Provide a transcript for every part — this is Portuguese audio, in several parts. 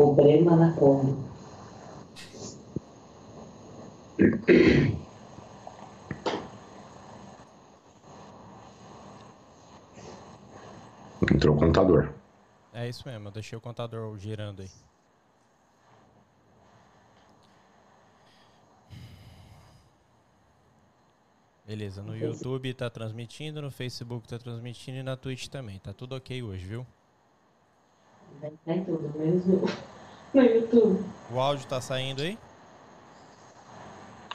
Problema na fome. Entrou o contador. É isso mesmo, eu deixei o contador girando aí. Beleza, no YouTube tá transmitindo, no Facebook tá transmitindo e na Twitch também. Tá tudo ok hoje, viu? Vai estar em tudo, menos no, no YouTube. O áudio tá saindo aí?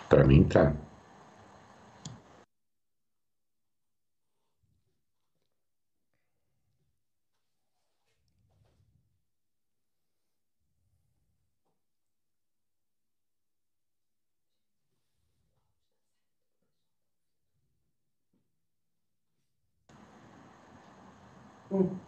Pra mim tá. Hum.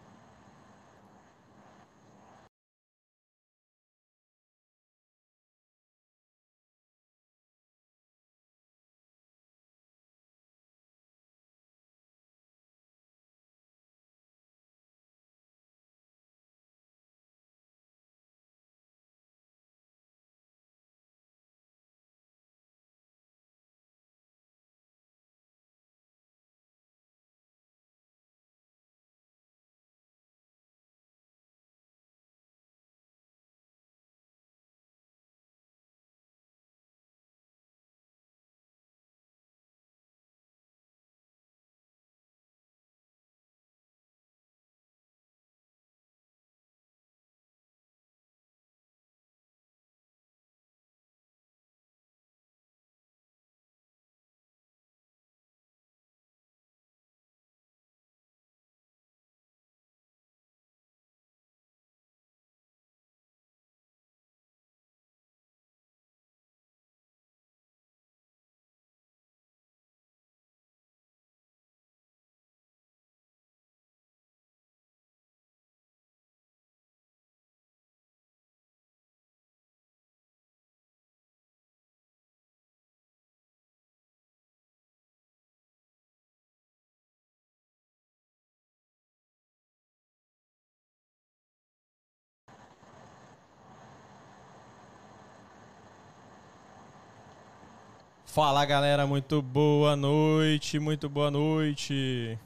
Fala galera, muito boa noite, muito boa noite.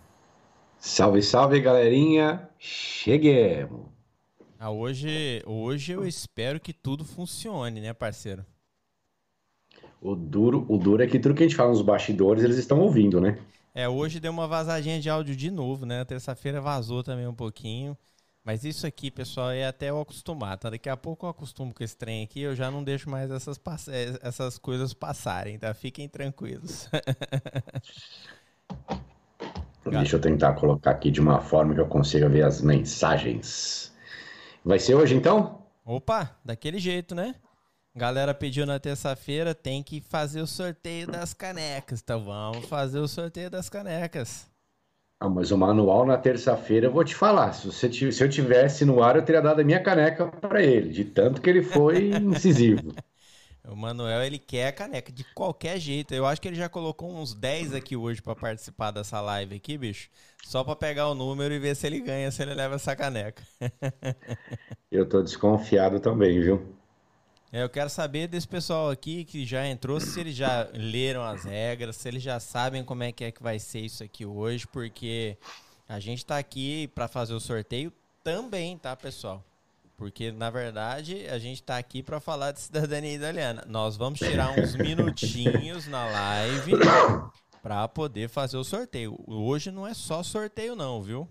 Salve, salve, galerinha. Cheguemos. Ah, hoje, hoje eu espero que tudo funcione, né, parceiro? O duro, o duro é que tudo que a gente fala nos bastidores, eles estão ouvindo, né? É, hoje deu uma vazadinha de áudio de novo, né? Terça-feira vazou também um pouquinho. Mas isso aqui, pessoal, é até eu acostumar, tá? Daqui a pouco eu acostumo com esse trem aqui, eu já não deixo mais essas, pass- eh, essas coisas passarem, tá? Fiquem tranquilos. Deixa eu tentar colocar aqui de uma forma que eu consiga ver as mensagens. Vai ser hoje então? Opa, daquele jeito, né? Galera pediu na terça-feira, tem que fazer o sorteio das canecas. Então vamos fazer o sorteio das canecas. Ah, mas o manual na terça-feira eu vou te falar. Se, você se eu tivesse no ar, eu teria dado a minha caneca para ele, de tanto que ele foi incisivo. O Manuel, ele quer a caneca de qualquer jeito. Eu acho que ele já colocou uns 10 aqui hoje pra participar dessa live aqui, bicho. Só pra pegar o número e ver se ele ganha, se ele leva essa caneca. Eu tô desconfiado também, viu? É, Eu quero saber desse pessoal aqui que já entrou, se eles já leram as regras, se eles já sabem como é que é que vai ser isso aqui hoje, porque A gente tá aqui para fazer o sorteio também, tá, pessoal? Porque, na verdade, a gente tá aqui para falar de cidadania italiana. Nós vamos tirar uns minutinhos na live para poder fazer o sorteio. Hoje não é só sorteio, não, viu?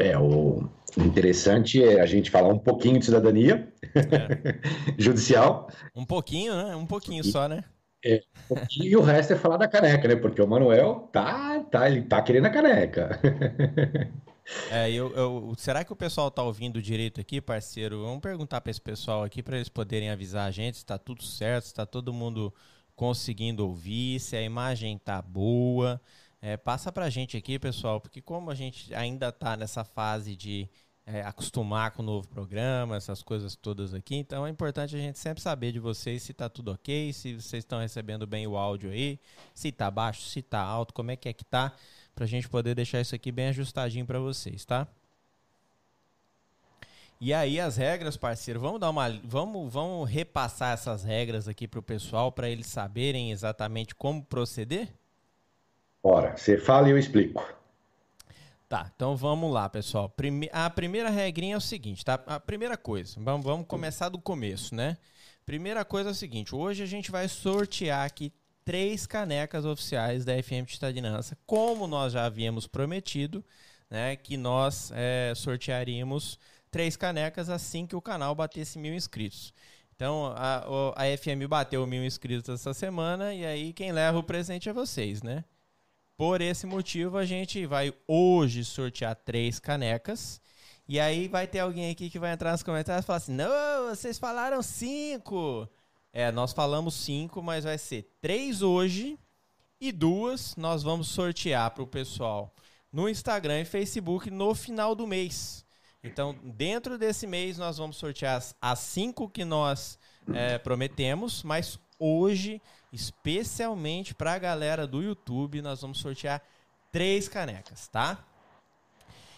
É, o interessante é a gente falar um pouquinho de cidadania judicial. Um pouquinho, né? Um pouquinho só, né? É, e o resto é falar da caneca, né? Porque o Manuel tá, tá, ele tá querendo a caneca. É, eu, eu- será que o pessoal tá ouvindo direito aqui, parceiro? Vamos perguntar para esse pessoal aqui para eles poderem avisar a gente se tá tudo certo, se tá todo mundo conseguindo ouvir, se a imagem tá boa. É, passa pra gente aqui, pessoal, porque como a gente ainda tá nessa fase de é, acostumar com o novo programa, essas coisas todas aqui, então é importante a gente sempre saber de vocês se tá tudo ok, se vocês estão recebendo bem o áudio aí, se tá baixo, se tá alto, como é que é que tá, pra gente poder deixar isso aqui bem ajustadinho pra vocês, tá? E aí as regras, parceiro, vamos dar uma, vamos, vamos repassar essas regras aqui pro pessoal para eles saberem exatamente como proceder? Ora, você fala e eu explico. Tá, então vamos lá, pessoal. Prime... A primeira regrinha é o seguinte, tá? A primeira coisa, vamos, vamos começar do começo, né? Primeira coisa é o seguinte, hoje a gente vai sortear aqui três canecas oficiais da FM Titadinança, como nós já havíamos prometido, né? Que nós é, sortearíamos três canecas assim que o canal batesse mil inscritos. Então, a, a FM bateu mil inscritos essa semana e aí quem leva o presente é vocês, né? Por esse motivo, a gente vai hoje sortear três canecas. E aí vai ter alguém aqui que vai entrar nos comentários e falar assim: Não, vocês falaram cinco. É, nós falamos cinco, mas vai ser três hoje e duas nós vamos sortear para o pessoal no Instagram e Facebook no final do mês. Então, dentro desse mês, nós vamos sortear as, cinco que nós é, prometemos, mas hoje, especialmente para a galera do YouTube, nós vamos sortear três canecas, tá?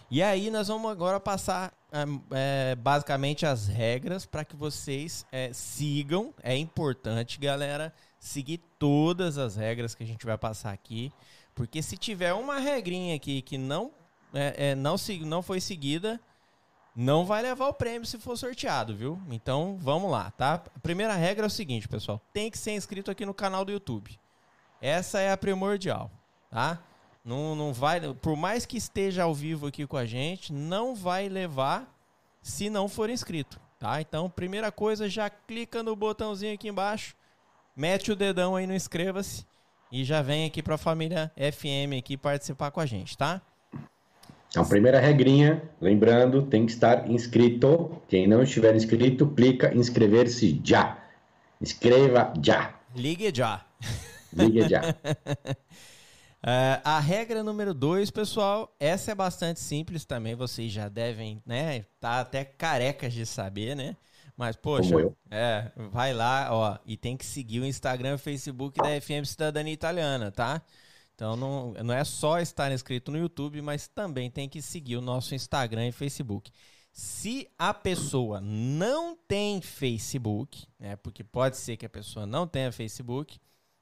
E aí nós vamos agora passar é, basicamente as regras para que vocês é, sigam. É importante, galera, seguir todas as regras que a gente vai passar aqui, porque se tiver uma regrinha aqui que não é, não, não foi seguida, não vai levar o prêmio se for sorteado, viu? Então vamos lá, tá? A primeira regra é o seguinte, pessoal: tem que ser inscrito aqui no canal do YouTube. Essa é a primordial, tá? Não, não vai, por mais que esteja ao vivo aqui com a gente, não vai levar se não for inscrito, tá? Então, primeira coisa, já clica no botãozinho aqui embaixo, mete o dedão aí no inscreva-se e já vem aqui para a família FM aqui participar com a gente, tá? Então, primeira regrinha, lembrando, tem que estar inscrito. Quem não estiver inscrito, clica em inscrever-se já. Inscreva já. Ligue já. Ligue já. É, a regra número dois, pessoal, essa é bastante simples também, vocês já devem, né, tá até carecas de saber, né? Mas, poxa, é, vai lá, ó, e tem que seguir o Instagram e o Facebook da FM Cidadania Italiana, tá? Então não, não é só estar inscrito no YouTube, mas também tem que seguir o nosso Instagram e Facebook. Se a pessoa não tem Facebook, né, porque pode ser que a pessoa não tenha Facebook,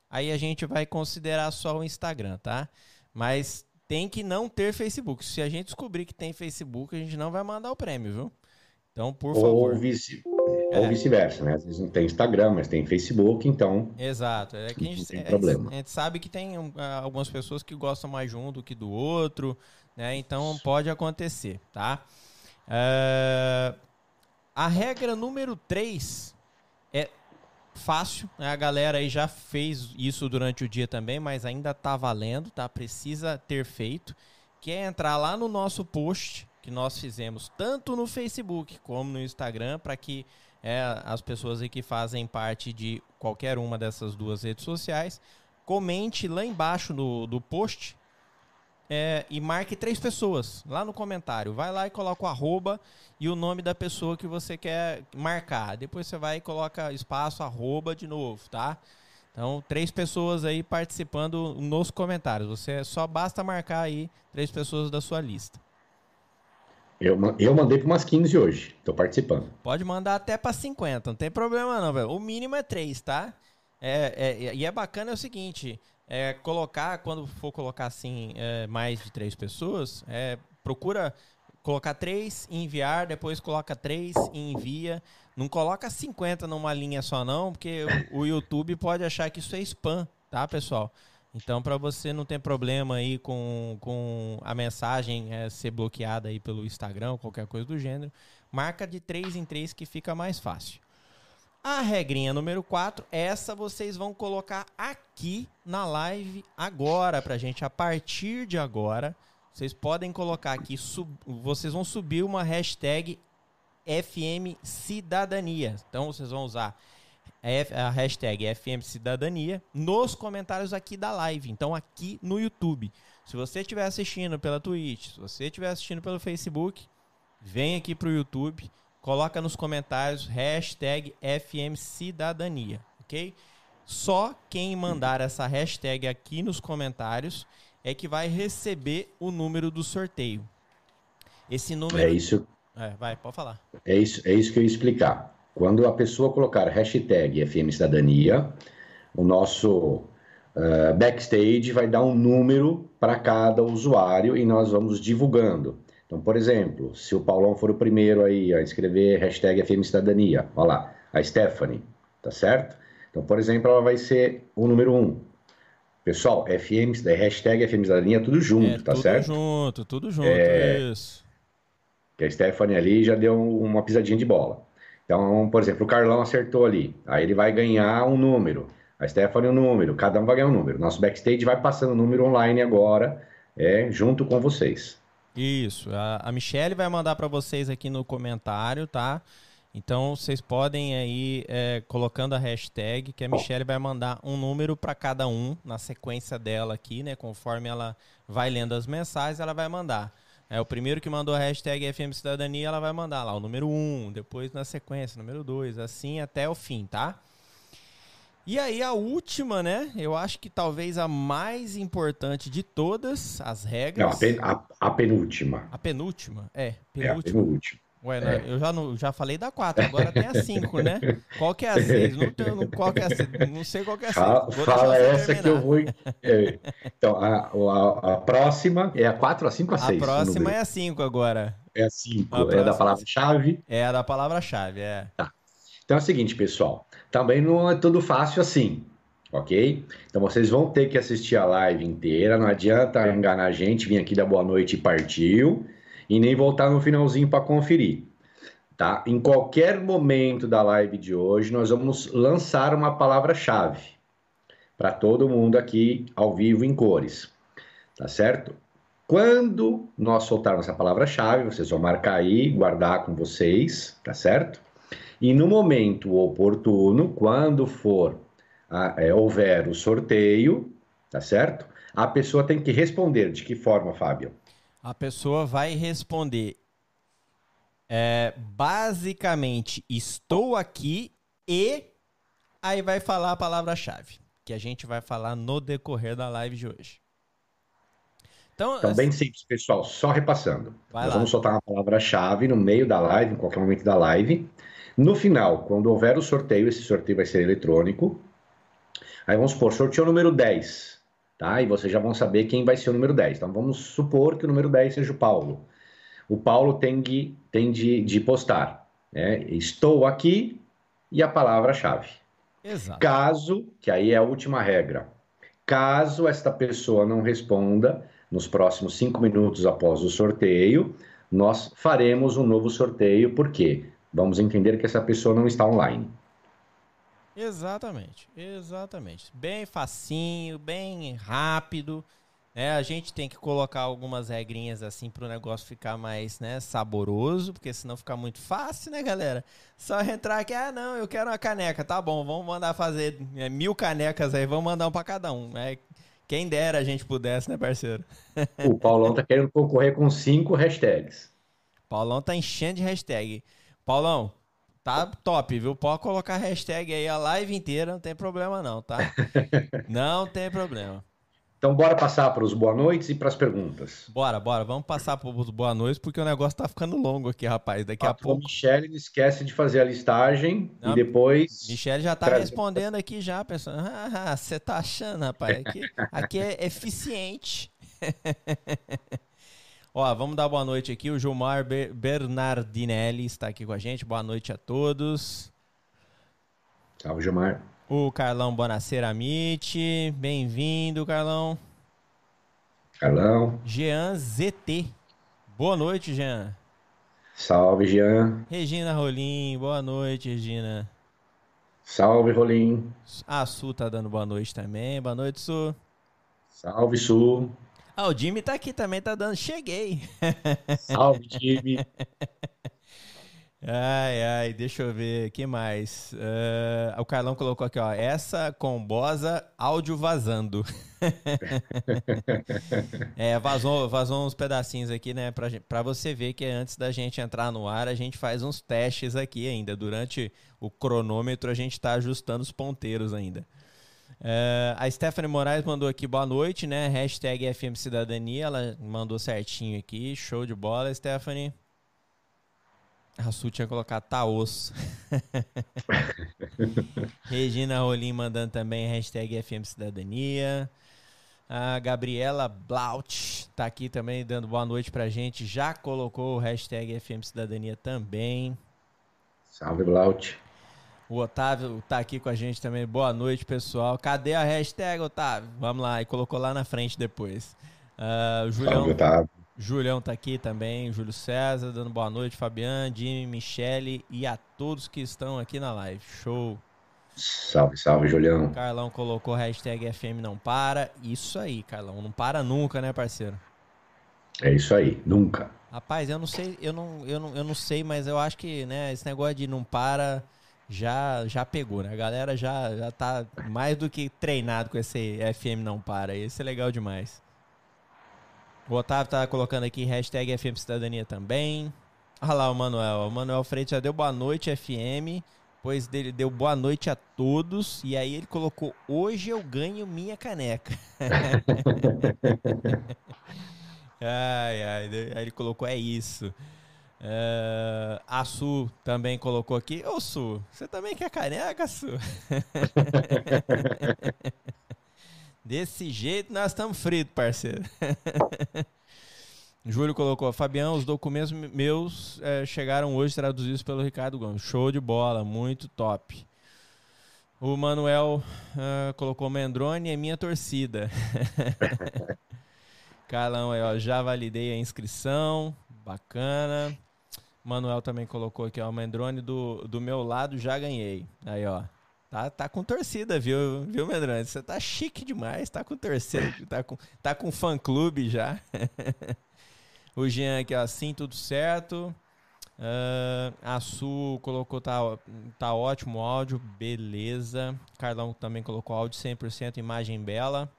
aí a gente vai considerar só o Instagram, tá? Mas tem que não ter Facebook. Se a gente descobrir que tem Facebook, a gente não vai mandar o prêmio, viu? Então, por Ou favor. vice- É. ou vice-versa, né? Às vezes não tem Instagram, mas tem Facebook, então Exato. É que a Não gente, tem é, problema. a gente sabe que tem ah, algumas pessoas que gostam mais de um do que do outro, né? Então pode acontecer, tá? É, a regra número 3 é fácil, né? A galera aí já fez isso durante o dia também, mas ainda tá valendo, tá? Precisa ter feito, que é entrar lá no nosso post que nós fizemos tanto no Facebook como no Instagram para que é, as pessoas que fazem parte de qualquer uma dessas duas redes sociais comente lá embaixo do, do post é, e marque três pessoas lá no comentário. Vai lá e coloca o arroba e o nome da pessoa que você quer marcar. Depois você vai e coloca espaço, arroba de novo, tá? Então, três pessoas aí participando nos comentários. Você só basta marcar aí três pessoas da sua lista. Eu, eu mandei para umas 15 hoje. Estou participando. Pode mandar até pra 50, não tem problema não, velho. O mínimo é 3, tá? É, é- e é bacana é o seguinte, é colocar, quando for colocar assim, é, mais de três pessoas, é, procura colocar três e enviar, depois coloca três e envia. Não coloca 50 numa linha só não, porque o YouTube pode achar que isso é spam, tá, pessoal? Então, para você não ter problema aí com, com a mensagem é, ser bloqueada aí pelo Instagram, qualquer coisa do gênero, marca de três em três que fica mais fácil. A regrinha número 4, essa vocês vão colocar aqui na live agora pra gente, a partir de agora. Vocês podem colocar aqui, sub- vocês vão subir uma hashtag FM Cidadania. Então vocês vão usar a F- a hashtag FM Cidadania nos comentários aqui da live. Então aqui no YouTube. Se você estiver assistindo pela Twitch, se você estiver assistindo pelo Facebook, vem aqui pro YouTube, coloca nos comentários hashtag FM Cidadania, ok? Só quem mandar essa hashtag aqui nos comentários é que vai receber o número do sorteio. Esse número. É isso, É, vai, pode falar. é isso, é isso que eu ia explicar. Quando a pessoa colocar hashtag FM Cidadania, o nosso eh, backstage vai dar um número para cada usuário e nós vamos divulgando. Então, por exemplo, se o Paulão for o primeiro aí a escrever hashtag FM Cidadania, olha lá, a Stephanie, tá certo? Então, por exemplo, ela vai ser o número um. Pessoal, FM, hashtag FM Cidadania, tudo junto, é, tá tudo certo? junto, tudo junto, É. isso. que a Stephanie ali já deu uma pisadinha de bola. Então, por exemplo, o Carlão acertou ali, aí ele vai ganhar um número, a Stephanie um número, cada um vai ganhar um número. Nosso backstage vai passando o número online agora, é, junto com vocês. Isso. A, a Michelle vai mandar para vocês aqui no comentário, tá? Então vocês podem aí é, colocando a hashtag que a Michelle vai mandar um número para cada um na sequência dela aqui, né? Conforme ela vai lendo as mensagens, ela vai mandar. É o primeiro que mandou a hashtag FM Cidadania, ela vai mandar lá o número 1, um, depois na sequência, número 2, assim até o fim, tá? E aí a última, né? Eu acho que talvez a mais importante de todas as Não, regras. a, pen- a- a penúltima. A penúltima? É, É, a penúltima. Ué, né, eu já, não, já falei da 4, agora tem a 5, né? Qual que é a 6? Não, tenho- qual que é a 6? Não sei qual que é a 6. Fala, fala essa que eu vou. é. Então, a, a- a próxima é a 4, a 5, a 6. A próxima é a 5 agora. é a 5, a é da próxima. palavra-chave. É a da palavra-chave, é. Então é o seguinte, pessoal, também não é tudo fácil assim, ok? Então vocês vão ter que assistir a live inteira, não adianta enganar a gente, vir aqui dar boa noite e partiu, e nem voltar no finalzinho para conferir, tá? Em qualquer momento da live de hoje, nós vamos lançar uma palavra-chave para todo mundo aqui ao vivo em cores, tá certo? Quando nós soltarmos essa palavra-chave, vocês vão marcar aí, guardar com vocês, tá certo? E no momento oportuno, quando for é, houver o sorteio, tá certo? A pessoa tem que responder. De que forma, Fábio? A pessoa vai responder é, basicamente, estou aqui e aí vai falar a palavra-chave, que a gente vai falar no decorrer da live de hoje. Então, Então, bem simples, pessoal. Só repassando. Vamos soltar uma palavra-chave no meio da live, em qualquer momento da live. No final, quando houver o sorteio, esse sorteio vai ser eletrônico. Aí vamos supor, sorteio número 10, tá? E vocês já vão saber quem vai ser o número 10. Então vamos supor que o número 10 seja o Paulo. O Paulo tem de, tem de, de postar, né? Estou aqui e a palavra-chave. exato. Caso, que aí é a última regra, caso esta pessoa não responda nos próximos cinco minutos após o sorteio, nós faremos um novo sorteio, porque vamos entender que essa pessoa não está online. Exatamente, exatamente. Bem facinho, bem rápido. né? a gente tem que colocar algumas regrinhas assim para o negócio ficar mais né, saboroso, porque senão fica muito fácil, né, galera? Só entrar aqui, ah, não, eu quero uma caneca, tá bom, vamos mandar fazer é, mil canecas aí, vamos mandar um para cada um. né? quem dera a gente pudesse, né, parceiro? O Paulão está querendo concorrer com cinco hashtags. Paulão tá enchendo de hashtag. Paulão, tá top, viu? Pode colocar hashtag aí a live inteira, não tem problema não, tá? não tem problema. Então, bora passar para os boa noites e para as perguntas. Bora, bora. Vamos passar para os boa noites, porque o negócio tá ficando longo aqui, rapaz. Daqui a, a pouco. Michele não esquece de fazer a listagem Não, e depois. Michele já tá Traz- respondendo aqui já, pensando, ah, você tá achando, rapaz, aqui, aqui é eficiente. Ó, vamos dar boa noite aqui, o Gilmar Ber- Bernardinelli está aqui com a gente, boa noite a todos. Salve, Gilmar. O Carlão Bonacera Amit, bem-vindo, Carlão. Carlão. Jean ZT, boa noite, Jean. Salve, Jean. Regina Rolim, boa noite, Regina. Salve, Rolim. A Su tá dando boa noite também, boa noite, Su. Salve, Sul. Ah, o Jimmy tá aqui também, tá dando. Cheguei. Salve, time. Ai, ai, deixa eu ver, que mais? Ah, o Carlão colocou aqui, ó. Essa combosa áudio vazando. é, vazou, vazou uns pedacinhos aqui, né? Pra, pra você ver que antes da gente entrar no ar, a gente faz uns testes aqui ainda. Durante o cronômetro, a gente tá ajustando os ponteiros ainda. É, a Stephanie Moraes mandou aqui boa noite, né? Hashtag FM Cidadania. Ela mandou certinho aqui. Show de bola, Stephanie. A Su tinha colocado tá osso. Regina Rolim mandando também hashtag FM Cidadania. A Gabriela Blaut tá aqui também dando boa noite pra gente. Já colocou o hashtag FM Cidadania também. Salve, Blaut. O Otávio tá aqui com a gente também. Boa noite, pessoal. Cadê a hashtag, Otávio? Vamos lá, e colocou lá na frente depois. O Julião, Salve, Otávio. Julião tá aqui também. Júlio César dando boa noite. Fabiano, Jimmy, Michele e a todos que estão aqui na live. Show. Salve, salve, Julião. Carlão colocou hashtag FM não para. Isso aí, Carlão. Não para nunca, né, parceiro? É isso aí, nunca. Rapaz, eu não sei, eu não, eu não, eu não sei, mas eu acho que, né, esse negócio de não para já já pegou, né? A galera já, já tá mais do que treinado com esse FM não para. Esse é legal demais. O Otávio tá colocando aqui hashtag FM Cidadania também. Olha lá o Manuel. O Manuel Freitas já deu boa noite FM. Depois dele deu boa noite a todos. E aí ele colocou: Hoje eu ganho minha caneca. ai, ai. Aí ele colocou: É isso. É, a Su também colocou aqui. Ô Su, você também quer caneca, Su? Desse jeito nós estamos fritos, parceiro. Júlio colocou, Fabião, os documentos meus eh, chegaram hoje traduzidos pelo Ricardo Gomes. Show de bola, muito top. O Manuel ah, colocou Mendrone é minha torcida. Carlão aí, ó, já validei a inscrição. Bacana. Manuel também colocou aqui, ó, o Mendrone do, do meu lado já ganhei. Aí, ó. Tá, tá com torcida, viu, viu, Mendrone? Você tá chique demais, tá com torcida, tá com, tá com fã clube já. o Jean aqui, ó, sim, tudo certo. Ah, a Su colocou, tá, tá ótimo o áudio, beleza. Carlão também colocou áudio 100%, imagem bela.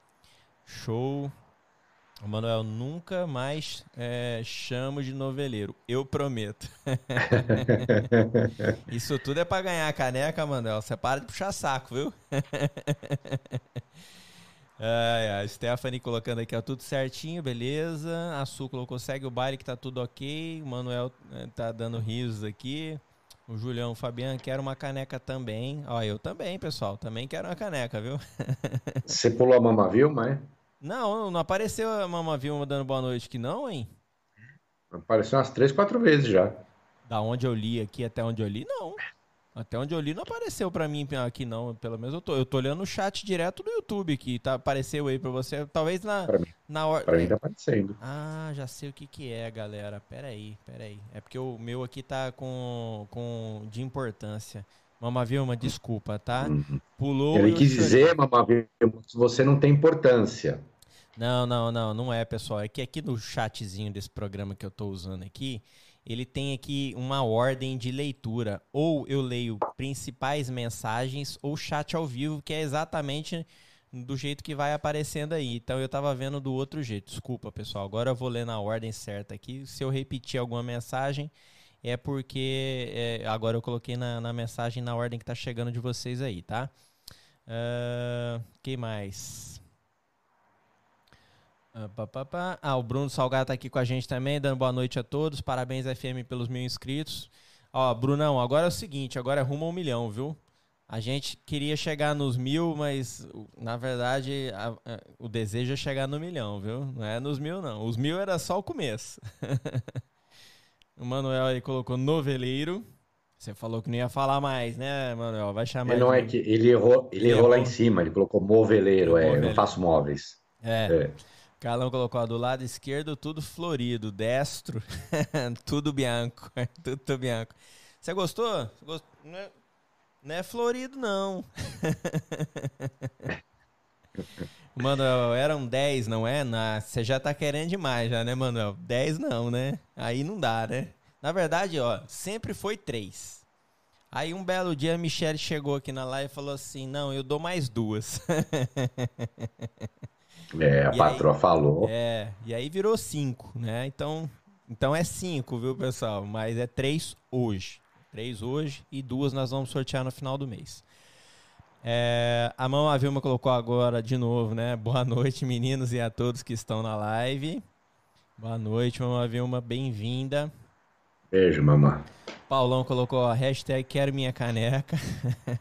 Show. O Manuel nunca mais é, chamo de noveleiro. Eu prometo. Isso tudo é pra ganhar a caneca, Manuel. Você para de puxar saco, viu? Ai, ai, Stephanie colocando aqui, ó, tudo certinho, beleza. A Su colocou, segue o baile que tá tudo ok. O Manuel eh, tá dando risos aqui. O Julião, o Fabiano, quero uma caneca também. Ó, eu também, pessoal. Também quero uma caneca, viu? Você pulou a mama Vilma, é? Não, não apareceu a Mama Vilma dando boa noite aqui, não, hein? Apareceu umas três, quatro vezes já. Da onde eu li aqui até onde eu li, não. Até onde eu li não apareceu pra mim aqui, não. Pelo menos eu tô. Eu tô olhando o chat direto do YouTube aqui. Tá, apareceu aí pra você. Talvez na, Pra mim, na hora. pra mim tá aparecendo. Ah, já sei o que que é, galera. Pera aí, pera aí. É porque o meu aqui tá com, com de importância. Mama Vilma, desculpa, tá? Pulou Ele quis dizer, mama Vilma, que você não tem importância. Não, não, não, não é, pessoal. É que aqui no chatzinho desse programa que eu tô usando aqui, ele tem aqui uma ordem de leitura. Ou eu leio principais mensagens ou chat ao vivo, que é exatamente do jeito que vai aparecendo aí. Então eu tava vendo do outro jeito. Desculpa, pessoal. Agora eu vou ler na ordem certa aqui. Se eu repetir alguma mensagem, é porque é, agora eu coloquei na, na mensagem na ordem que tá chegando de vocês aí, tá? Ah, que mais? Ah. Ah, o Bruno Salgado tá aqui com a gente também, dando boa noite a todos. Parabéns, FM, pelos mil inscritos. Ó, Brunão, agora é o seguinte, agora é rumo a um milhão, viu? A gente queria chegar nos mil, mas na verdade a- a- o desejo é chegar no milhão, viu? Não é nos mil, não. Os mil era só o começo. o Manuel aí colocou noveleiro. Você falou que não ia falar mais, né, Manuel? Vai chamar Ele não de- é que ele errou, ele errou lá em cima, ele colocou moveleiro, é, eu não faço móveis. É. É. Carlão colocou do lado esquerdo tudo florido, destro, tudo bianco, tudo bianco. Você gostou? Gost- Não, é, não é florido, não. Manuel, eram 10, não é? Você já tá querendo demais, já, né, Manuel? 10 não, né? Aí não dá, né? Na verdade, ó, sempre foi 3. Aí um belo dia a Michelle chegou aqui na live e falou assim: Não, eu dou mais duas. É, a E patroa falou. É, e aí virou 5, né? Então, então é 5, viu, pessoal? Mas é 3 hoje. 3 hoje e duas nós vamos sortear no final do mês. É, a mão a Vilma colocou agora de novo, né? Boa noite, meninos, e a todos que estão na live. Boa noite, mão Vilma, bem-vinda. Beijo, mamãe. Paulão colocou a hashtag quero minha caneca.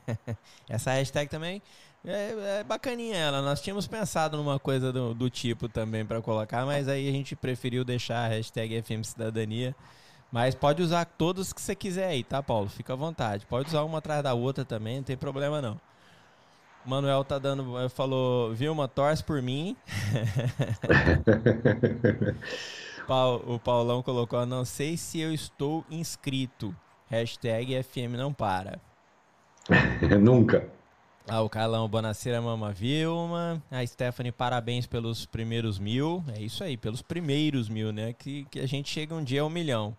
Essa hashtag também é, é bacaninha ela. Nós tínhamos pensado numa coisa do, do tipo também para colocar, mas aí a gente preferiu deixar a hashtag FM Cidadania. Mas pode usar todas que você quiser aí, tá, Paulo? Fica à vontade. Pode usar uma atrás da outra também, não tem problema não. O Manuel tá dando, eh, falou, Vilma, torce por mim. O Paulão colocou, não sei se eu estou inscrito. Hashtag FM não para. Nunca. Ah, o Carlão, Bonaceira Mama Vilma. A Stephanie, parabéns pelos primeiros mil. É isso aí, pelos primeiros mil, né? Que, que a gente chega um dia ao milhão.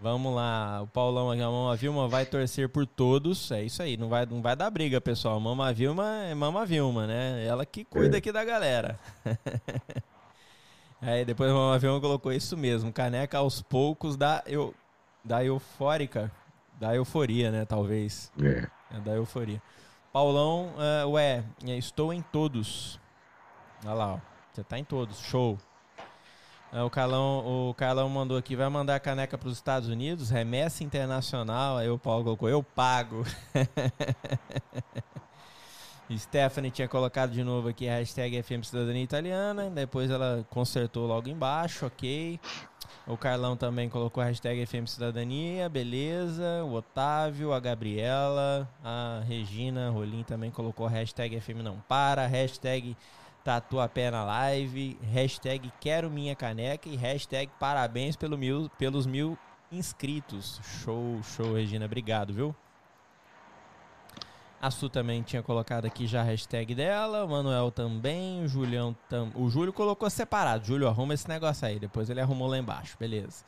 Vamos lá, o Paulão, a Mama Vilma vai torcer por todos. É isso aí, não vai, não vai dar briga, pessoal. Mama Vilma é Mama Vilma, né? Ela que cuida É. aqui da galera. Aí depois a Mama Vilma colocou isso mesmo, caneca aos poucos da, eu, da eufórica, da euforia, né? Talvez. É. É da euforia. Paulão, é, ué, estou em todos. Olha lá, ó. Você tá em todos. Show. É, o, Carlão, o Carlão mandou aqui, vai mandar a caneca para os Estados Unidos, remessa internacional. Aí o Paulo colocou, eu pago. Stephanie tinha colocado de novo aqui a hashtag FM Cidadania Italiana. Depois ela consertou logo embaixo, ok. O Carlão também colocou a hashtag FM Cidadania, beleza. O Otávio, a Gabriela, a Regina Rolim também colocou a hashtag FM Não Para, hashtag Tatuapé na Live, hashtag Quero Minha Caneca e hashtag Parabéns pelo mil, pelos mil inscritos. Show, show, Regina, obrigado, viu? A Su também tinha colocado aqui já a hashtag dela, o Manuel também, o Julião tam... O Júlio colocou separado. Júlio, arruma esse negócio aí. Depois ele arrumou lá embaixo, beleza.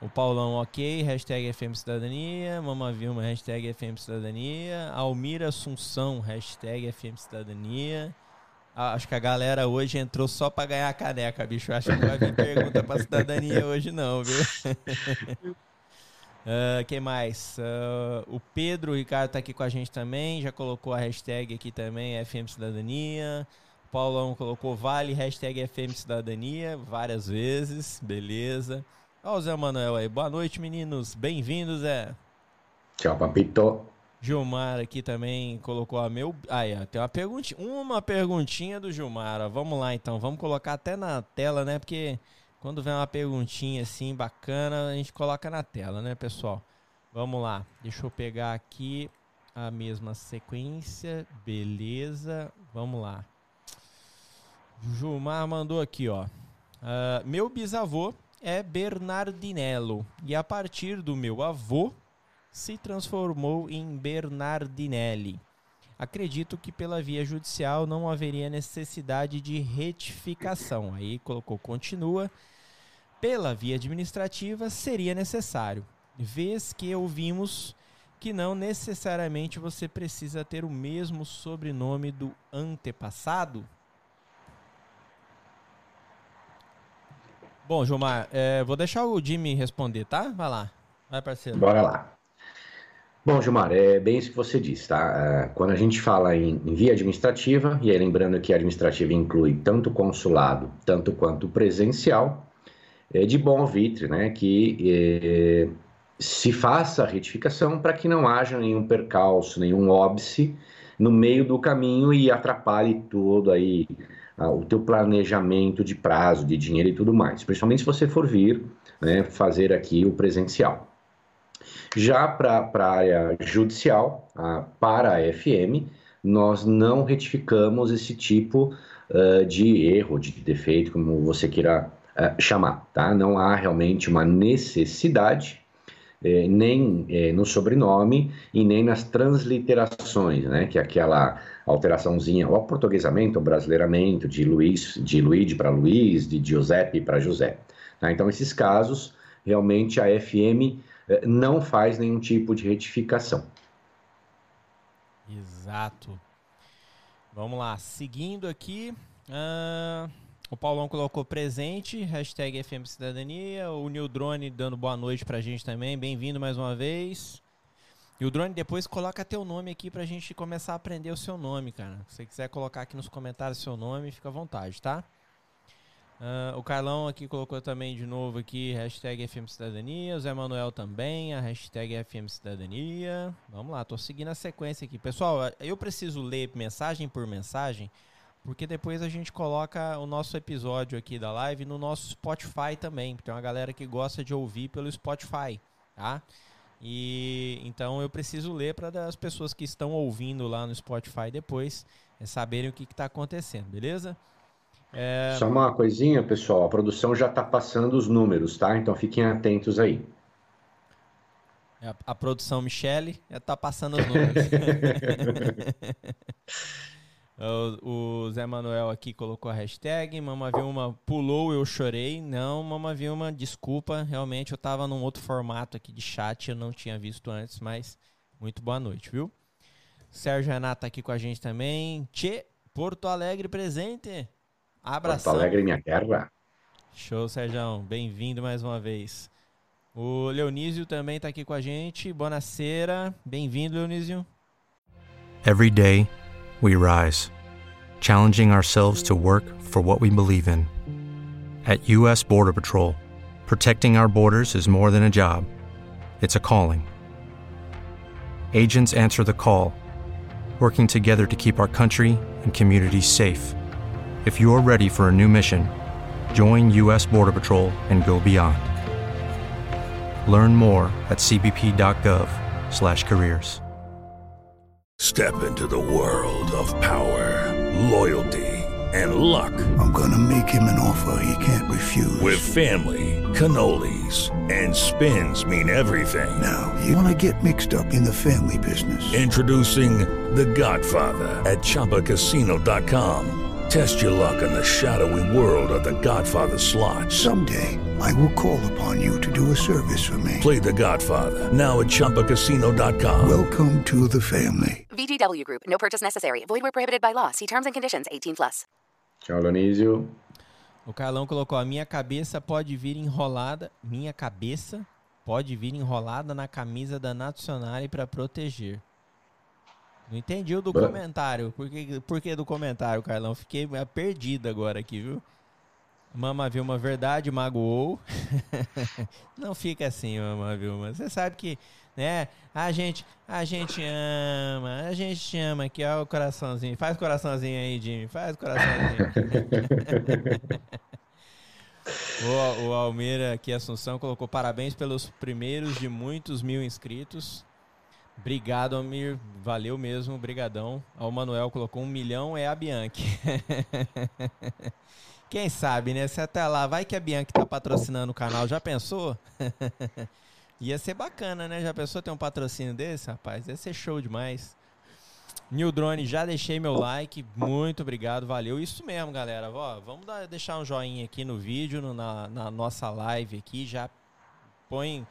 O Paulão, ok, hashtag FM Cidadania. Mama Vilma, hashtag FM Cidadania. Almira Assunção, hashtag FM Cidadania. Acho que a galera hoje entrou só pra ganhar a caneca, bicho. Acho que não vai vir pergunta pra cidadania hoje não, viu? Ah, quem mais? Ah, o Pedro o Ricardo tá aqui com a gente também. Já colocou a hashtag aqui também, FM Cidadania. O Paulão colocou Vale, hashtag FM Cidadania, várias vezes. Beleza. Ó o Zé Manuel aí. Boa noite, meninos. Bem-vindos, Zé. Tchau, papito. Gilmar aqui também colocou a meu. Aí, ó, tem uma perguntinha, uma perguntinha do Gilmar. Ó. Vamos lá então, vamos colocar até na tela, né? Porque quando vem uma perguntinha assim bacana, a gente coloca na tela, né, pessoal? Vamos lá, deixa eu pegar aqui a mesma sequência, beleza? Vamos lá. Gilmar mandou aqui, ó. Ah, meu bisavô é Bernardinello e a partir do meu avô se transformou em Bernardinelli. Acredito que pela via judicial não haveria necessidade de retificação. Aí colocou continua. Pela via administrativa seria necessário, vez que ouvimos que não necessariamente você precisa ter o mesmo sobrenome do antepassado. Bom, Gilmar, é, vou deixar o Jimmy responder, tá? Vai lá. Vai, parceiro. Bora lá. Bom, Gilmar, é bem isso que você disse, tá? Quando a gente fala em, em via administrativa, e aí lembrando que a administrativa inclui tanto consulado, tanto quanto presencial, é de bom vitre, né? Que é, se faça a retificação para que não haja nenhum percalço, nenhum óbice no meio do caminho e atrapalhe todo aí o teu planejamento de prazo, de dinheiro e tudo mais, principalmente se você for vir né, fazer aqui o presencial. Já para a área judicial, a, para a FM, nós não retificamos esse tipo uh, de erro, de defeito, como você queira uh, chamar, tá? Não há realmente uma necessidade, eh, nem eh, no sobrenome e nem nas transliterações, né? Que é aquela alteraçãozinha, o aportuguesamento, o brasileiramento de Luiz, de Luigi para Luiz, de Giuseppe para José. Tá? Então, esses casos, realmente a FM não faz nenhum tipo de retificação. Exato. Vamos lá, seguindo aqui. Uh, o Paulão colocou presente, hashtag FM Cidadania. O Nil Drone dando boa noite pra gente também. Bem-vindo mais uma vez. E o Drone, depois coloca teu nome aqui pra gente começar a aprender o seu nome, cara. Se você quiser colocar aqui nos comentários seu nome, fica à vontade, tá? Uh, o Carlão aqui colocou também de novo aqui, hashtag FM Cidadania. O Zé Manuel também, a hashtag FM Cidadania. Vamos lá, tô seguindo a sequência aqui. Pessoal, eu preciso ler mensagem por mensagem, porque depois a gente coloca o nosso episódio aqui da live no nosso Spotify também. Tem uma galera que gosta de ouvir pelo Spotify, tá? E então eu preciso ler para as pessoas que estão ouvindo lá no Spotify depois é, saberem o que está acontecendo, beleza? É... Só uma coisinha, pessoal. A produção já está passando os números, tá? Então fiquem atentos aí. É, a, a produção Michele está passando os números. o, o, Zé Manuel aqui colocou a hashtag. Mama Vilma pulou, eu chorei. Não, Mama Vilma, desculpa. Realmente eu estava num outro formato aqui de chat, eu não tinha visto antes, mas muito boa noite, viu? Sérgio Renato tá aqui com a gente também. Tchê, Porto Alegre presente. Abração. Porto Alegre, minha terra. Show, Sérgio. Bem-vindo mais uma vez. O Leonísio também está aqui com a gente. Bonaceira. Bem-vindo, Leonísio. Every day, we rise, challenging ourselves to work for what we believe in. At U.S. Border Patrol, protecting our borders is more than a job, it's a calling. Agents answer the call, working together to keep our country and communities safe. If you're ready for a new mission, join U.S. Border Patrol and go beyond. Learn more at cbp.gov/careers. Step into the world of power, loyalty, and luck. I'm gonna make him an offer he can't refuse. With family, cannolis, and spins mean everything. Now you wanna get mixed up in the family business? Introducing the Godfather at ChumbaCasino.com. Test your luck in the shadowy world of the Godfather slot. Someday, I will call upon you to do a service for me. Play the Godfather, now at Chumpacasino.com. Welcome to the family. VGW Group, no purchase necessary. Void where prohibited by law. See terms and conditions 18 plus. Tchau, Lonísio. O Carlão colocou, a minha cabeça pode vir enrolada, minha cabeça pode vir enrolada na camisa da Nacional para proteger. Não entendi o do comentário. Por que, por que do comentário, Carlão? Fiquei perdido agora aqui, viu? Mama Vilma, verdade, magoou. Não fica assim, Mama Vilma. Você sabe que, né? A gente, a gente ama, a gente ama aqui, ó o coraçãozinho. Faz coraçãozinho aí, Jimmy. Faz coraçãozinho. o, o Almeida aqui, Assunção, colocou parabéns pelos primeiros de muitos mil inscritos. Obrigado, Amir. Valeu mesmo, brigadão. O Manuel colocou um milhão, é a Bianchi. Quem sabe, né? Se até lá, vai que a Bianchi tá patrocinando o canal. Já pensou? Ia ser bacana, né? Já pensou ter um patrocínio desse, rapaz? Ia ser show demais. New Drone, já deixei meu like. Muito obrigado, valeu. Isso mesmo, galera. Ó, vamos dar, deixar um joinha aqui no vídeo, no, na, na nossa live aqui. Já põe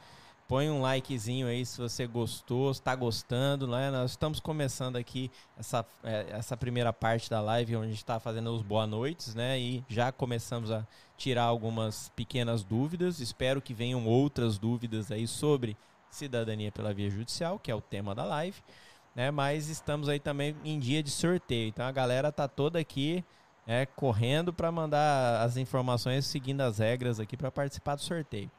Põe um likezinho aí se você gostou, está gostando, né? Nós estamos começando aqui essa, é, essa primeira parte da live onde a gente está fazendo os boa noites, né? E já começamos a tirar algumas pequenas dúvidas. Espero que venham outras dúvidas aí sobre cidadania pela via judicial, que é o tema da live, né? Mas estamos aí também em dia de sorteio. Então a galera tá toda aqui é, correndo para mandar as informações seguindo as regras aqui para participar do sorteio.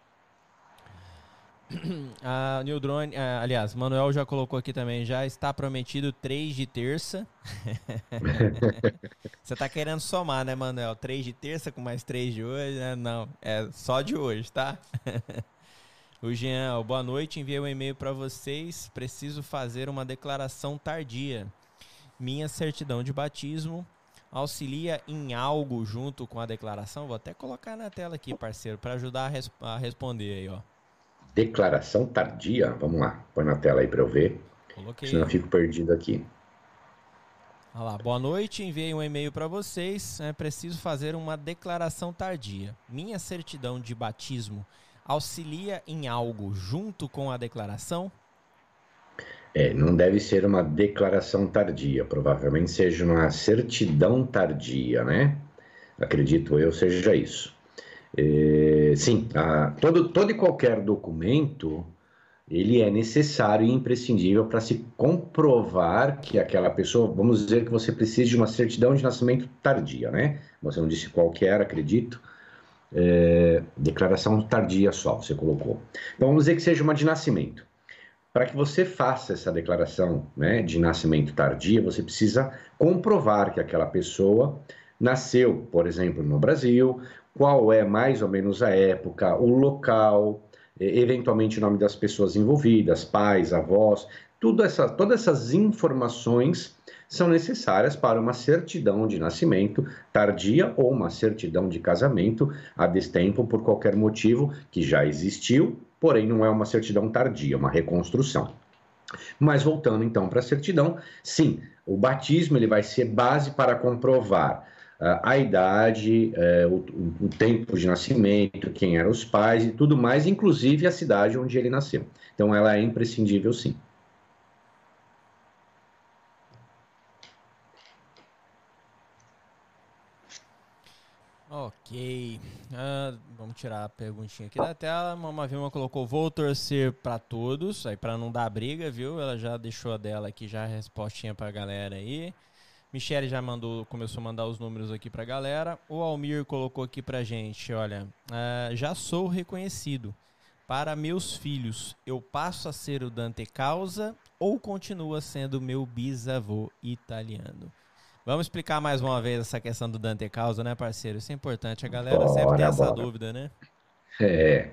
A New Drone, ah, aliás, Manuel já colocou aqui também, já está prometido 3 de terça. Você tá querendo somar, né, Manuel? 3 de terça com mais 3 de hoje, né? Não, é só de hoje, tá? o Jean, boa noite, enviei um e-mail para vocês. Preciso fazer uma declaração tardia. Minha certidão de batismo auxilia em algo junto com a declaração? Vou até colocar na tela aqui, parceiro, para ajudar a, res a responder aí, ó. Declaração tardia? Vamos lá, põe na tela aí para eu ver. Coloquei. Senão eu fico perdido aqui. Olha lá, boa noite, enviei um e-mail para vocês. É preciso fazer uma declaração tardia. Minha certidão de batismo auxilia em algo junto com a declaração? É, não deve ser uma declaração tardia, provavelmente seja uma certidão tardia, né? Acredito eu seja isso. É, sim, a, todo, todo e qualquer documento ele é necessário e imprescindível para se comprovar que aquela pessoa, vamos dizer que você precisa de uma certidão de nascimento tardia, né? Você não disse qualquer, acredito. É, declaração tardia só, você colocou. Então vamos dizer que seja uma de nascimento. Para que você faça essa declaração né, de nascimento tardia, você precisa comprovar que aquela pessoa nasceu, por exemplo, no Brasil, qual é mais ou menos a época, o local, eventualmente o nome das pessoas envolvidas, pais, avós, tudo essa, todas essas informações são necessárias para uma certidão de nascimento tardia ou uma certidão de casamento a destempo por qualquer motivo que já existiu, porém não é uma certidão tardia, é uma reconstrução. Mas voltando então para a certidão, sim, o batismo ele vai ser base para comprovar a idade, é, o, tempo de nascimento, quem eram os pais e tudo mais, inclusive a cidade onde ele nasceu. Então ela é imprescindível sim. Ok. Uh, vamos tirar a perguntinha aqui da tela. Mama Vilma colocou: vou torcer para todos, aí para não dar briga, viu? Ela já deixou a dela aqui, já a respostinha para a galera aí. Michele já mandou, começou a mandar os números aqui pra galera. O Almir colocou aqui pra gente, olha, uh, já sou reconhecido. Para meus filhos, eu passo a ser o Dante Causa ou continua sendo meu bisavô italiano? Vamos explicar mais uma vez essa questão do Dante Causa, né, parceiro? Isso é importante. A galera bora, sempre tem essa dúvida, né? É.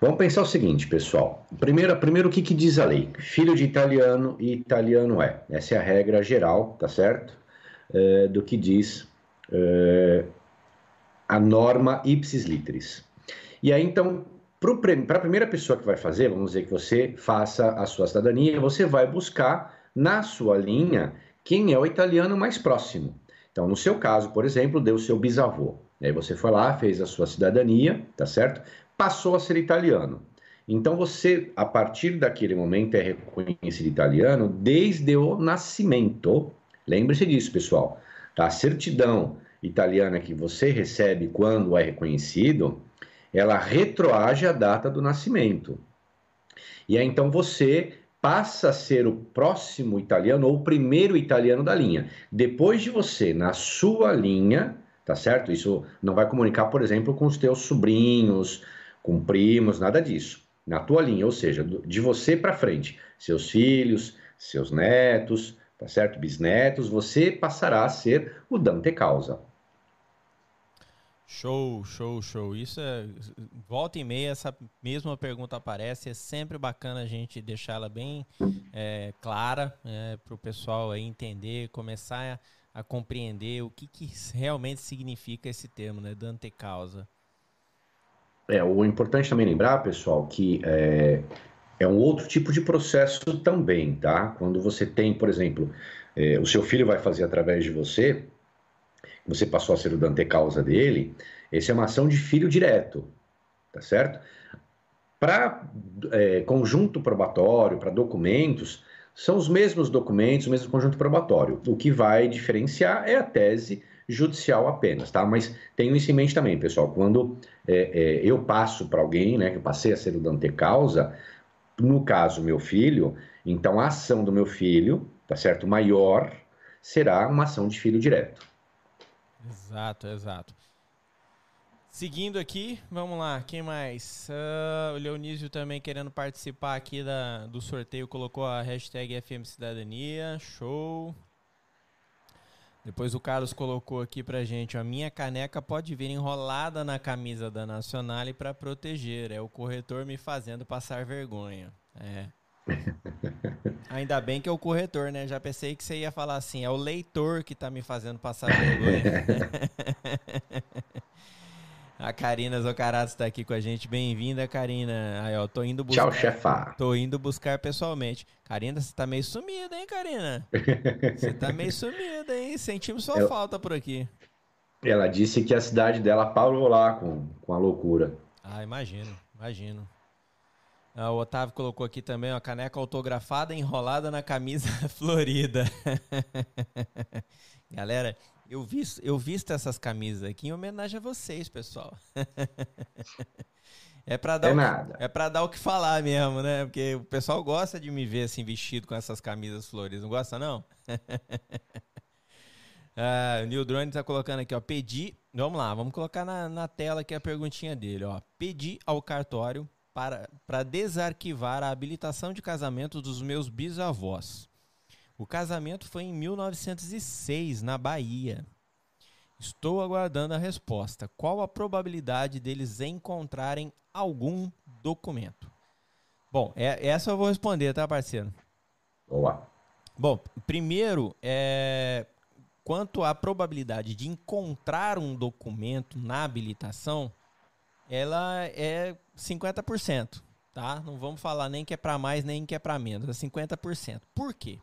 Vamos pensar o seguinte, pessoal. Primeiro, primeiro o que, que diz a lei? Filho de italiano e italiano é. Essa é a regra geral, tá certo? Eh, do que diz eh, a norma ipsis literis. E aí, então, para a primeira pessoa que vai fazer, vamos dizer que você faça a sua cidadania, você vai buscar na sua linha quem é o italiano mais próximo. Então, no seu caso, por exemplo, deu seu bisavô. Aí você foi lá, fez a sua cidadania, tá certo? Passou a ser italiano. Então você, a partir daquele momento, é reconhecido italiano desde o nascimento Lembre-se disso, pessoal. Tá? A certidão italiana que você recebe quando é reconhecido, ela retroage a data do nascimento. E aí então você passa a ser o próximo italiano ou o primeiro italiano da linha. Depois de você, na sua linha, tá certo? Isso não vai comunicar, por exemplo, com os teus sobrinhos, com primos, nada disso. Na tua linha, ou seja, de você para frente, seus filhos, seus netos, tá certo? Bisnetos, você passará a ser o Dante Causa. Show, show, show. Isso é. Volta e meia, essa mesma pergunta aparece. É sempre bacana a gente deixar ela bem é, clara é, para o pessoal aí entender, começar a, a, compreender o que, que realmente significa esse termo, né? Dante causa. É, o importante também lembrar, pessoal, que é, é um outro tipo de processo também, tá? Quando você tem, por exemplo, é, o seu filho vai fazer através de você, você passou a ser o Dante causa dele, essa é uma ação de filho direto, tá certo? Para é, conjunto probatório, para documentos, são os mesmos documentos, o mesmo conjunto probatório. O que vai diferenciar é a tese judicial apenas, tá? Mas tenho isso em mente também, pessoal. Quando é, é, eu passo para alguém, né, que eu passei a ser o Dante causa, no caso, meu filho, então a ação do meu filho, tá certo? Maior será uma ação de filho direto. Exato, exato. Seguindo aqui, vamos lá, quem mais? Uh, o Leonísio também querendo participar aqui da, do sorteio, colocou a hashtag FM Cidadania, show. Depois o Carlos colocou aqui pra gente, a minha caneca pode vir enrolada na camisa da Nacional para proteger, é o corretor me fazendo passar vergonha. É. Ainda bem que é o corretor, né? Já pensei que você ia falar assim, é o leitor que tá me fazendo passar vergonha. A Karina Zocarato está aqui com a gente. Bem-vinda, Karina. Aí, ó, tô indo buscar. Tchau, chefa. Tô indo buscar pessoalmente. Karina, você tá meio sumida, hein, Karina? Você tá meio sumida, hein? Sentimos sua Eu... falta por aqui. Ela disse que a cidade dela parou lá com, com a loucura. Ah, imagino, imagino. Ah, o Otávio colocou aqui também a caneca autografada enrolada na camisa florida. Galera, eu visto, eu visto essas camisas aqui em homenagem a vocês, pessoal. é para dar, é, o, é pra dar o que falar mesmo, né? Porque o pessoal gosta de me ver assim vestido com essas camisas flores. Não gosta, não? ah, o Neil Drone tá colocando aqui, ó. Pedi. Vamos lá, vamos colocar na, na tela aqui a perguntinha dele, ó. Pedi ao cartório para, para desarquivar a habilitação de casamento dos meus bisavós. O casamento foi em 1906, na Bahia. Estou aguardando a resposta. Qual a probabilidade deles encontrarem algum documento? Bom, é, essa eu vou responder, tá, parceiro? Boa. Bom, primeiro, é, quanto à probabilidade de encontrar um documento na habilitação, ela é 50%, tá? Não vamos falar nem que é para mais, nem que é para menos, é 50%. Por quê?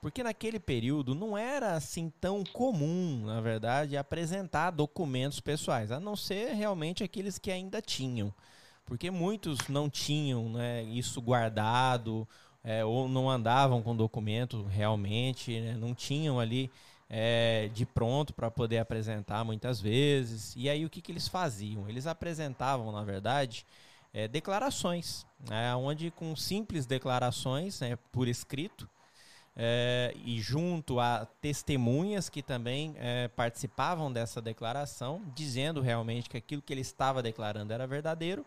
Porque naquele período não era assim tão comum, na verdade, apresentar documentos pessoais, a não ser realmente aqueles que ainda tinham. Porque muitos não tinham né, isso guardado, é, ou não andavam com documento realmente, né, não tinham ali é, de pronto para poder apresentar muitas vezes. E aí o que, que eles faziam? Eles apresentavam, na verdade, é, declarações, né, onde com simples declarações né, por escrito, é, e junto a testemunhas que também é, participavam dessa declaração, dizendo realmente que aquilo que ele estava declarando era verdadeiro,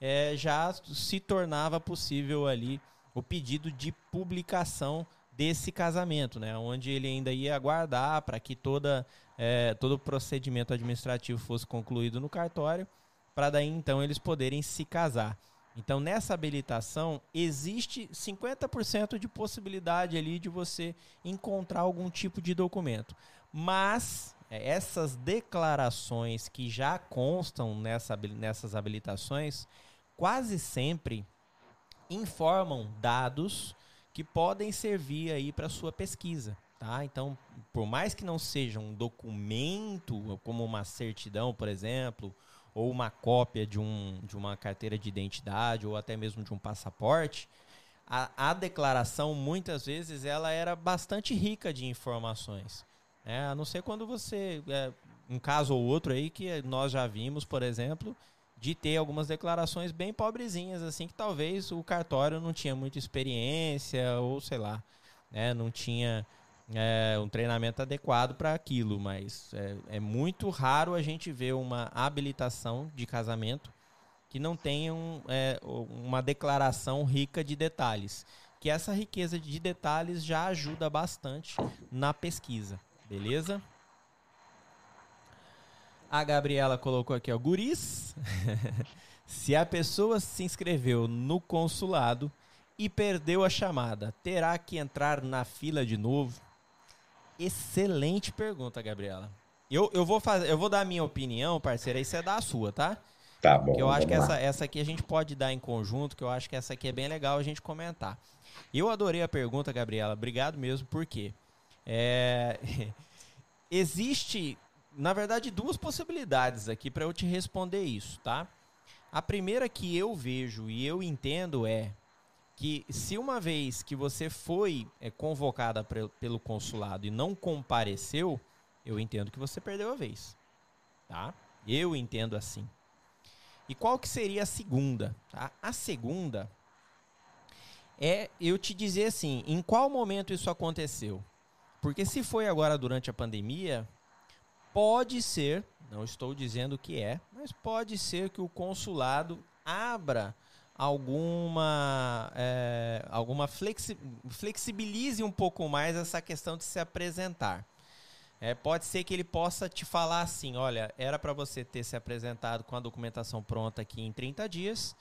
é, já se tornava possível ali o pedido de publicação desse casamento, né, onde ele ainda ia aguardar para que toda, é, todo o procedimento administrativo fosse concluído no cartório, para daí então eles poderem se casar. Então, nessa habilitação, existe 50% de possibilidade ali de você encontrar algum tipo de documento. Mas é, essas declarações que já constam nessa, nessas habilitações, quase sempre informam dados que podem servir aí para sua pesquisa. Tá? Então, por mais que não seja um documento, como uma certidão, por exemplo, ou uma cópia de, um, de uma carteira de identidade ou até mesmo de um passaporte, a, a declaração muitas vezes ela era bastante rica de informações. Né? A não ser quando você, é, um caso ou outro aí que nós já vimos, por exemplo, de ter algumas declarações bem pobrezinhas, assim, que talvez o cartório não tinha muita experiência ou sei lá, né? não tinha é, um treinamento adequado para aquilo, mas é, é, muito raro a gente ver uma habilitação de casamento que não tenha um, é, uma declaração rica de detalhes. Que essa riqueza de detalhes já ajuda bastante na pesquisa, beleza? A Gabriela colocou aqui, ó, guris. se a pessoa se inscreveu no consulado e perdeu a chamada, terá que entrar na fila de novo? Excelente pergunta, Gabriela. Eu, eu, vou fazer, eu vou dar a minha opinião, parceira, e você dá a sua, tá? Tá bom. eu acho que essa, essa aqui a gente pode dar em conjunto, que eu acho que essa aqui é bem legal a gente comentar. Eu adorei a pergunta, Gabriela. Obrigado mesmo, porque é, existe, na verdade, duas possibilidades aqui para eu te responder isso, tá? A primeira que eu vejo e eu entendo é que se uma vez que você foi é, convocada pelo consulado e não compareceu, eu entendo que você perdeu a vez, tá? Eu entendo assim. E qual que seria a segunda? Tá? A segunda é eu te dizer assim, em qual momento isso aconteceu? Porque se foi agora durante a pandemia, pode ser, não estou dizendo que é, mas pode ser que o consulado abra alguma é, alguma flexi flexibilize um pouco mais essa questão de se apresentar. É, pode ser que ele possa te falar assim, olha, era para você ter se apresentado com a documentação pronta aqui em 30 dias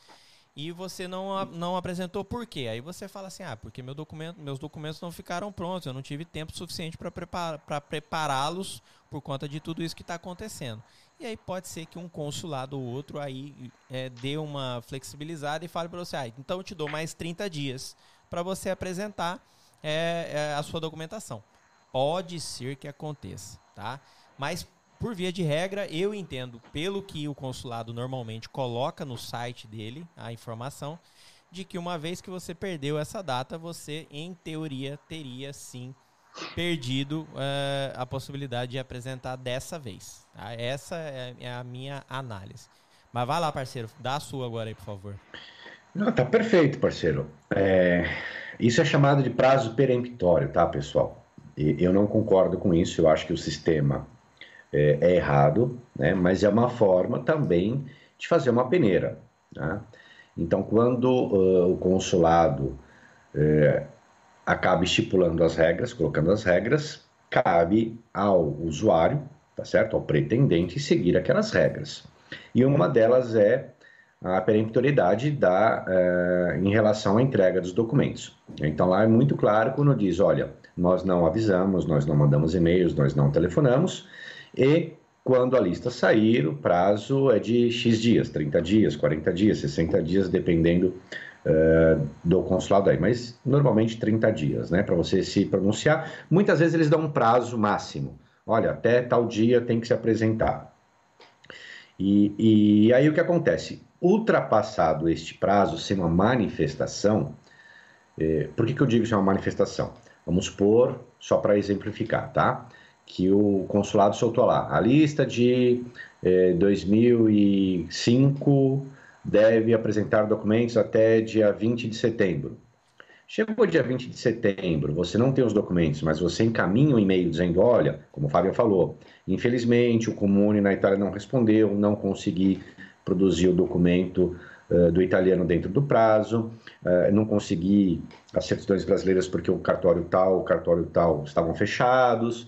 e você não, não apresentou por quê? Aí você fala assim, ah, porque meu documento, meus documentos não ficaram prontos, eu não tive tempo suficiente para prepar, prepará-los por conta de tudo isso que está acontecendo. E aí pode ser que um consulado ou outro aí é, dê uma flexibilizada e fale para você, ah, então eu te dou mais 30 dias para você apresentar é, é, a sua documentação. Pode ser que aconteça, tá? Mas por via de regra, eu entendo, pelo que o consulado normalmente coloca no site dele, a informação, de que uma vez que você perdeu essa data, você, em teoria, teria sim perdido uh, a possibilidade de apresentar dessa vez. Tá? Essa é, é a minha análise. Mas vai lá, parceiro, dá a sua agora aí, por favor. Não, tá perfeito, parceiro. É, isso é chamado de prazo peremptório, tá, pessoal? Eu não concordo com isso, eu acho que o sistema é, é errado, né? mas é uma forma também de fazer uma peneira. Tá? Então, quando uh, o consulado uh, acaba estipulando as regras, colocando as regras, cabe ao usuário, tá certo? Ao pretendente seguir aquelas regras. E uma delas é a peremptoriedade da, uh, em relação à entrega dos documentos. Então lá é muito claro quando diz, olha, nós não avisamos, nós não mandamos e-mails, nós não telefonamos, e quando a lista sair, o prazo é de X dias, 30 dias, 40 dias, 60 dias, dependendo uh, do consulado aí, mas normalmente 30 dias, né, para você se pronunciar. Muitas vezes eles dão um prazo máximo. Olha, até tal dia tem que se apresentar. E, e aí o que acontece? Ultrapassado este prazo, sem uma manifestação, eh, por que, que eu digo que é uma manifestação? Vamos supor, só para exemplificar, tá? Que o consulado soltou lá a lista de eh, 2005 deve apresentar documentos até dia 20 de setembro. Chegou dia 20 de setembro, você não tem os documentos, mas você encaminha um e-mail dizendo: olha, como o Fábio falou, infelizmente o Comune na Itália não respondeu, não consegui produzir o documento uh, do italiano dentro do prazo, uh, não consegui as certidões brasileiras porque o cartório tal, o cartório tal estavam fechados.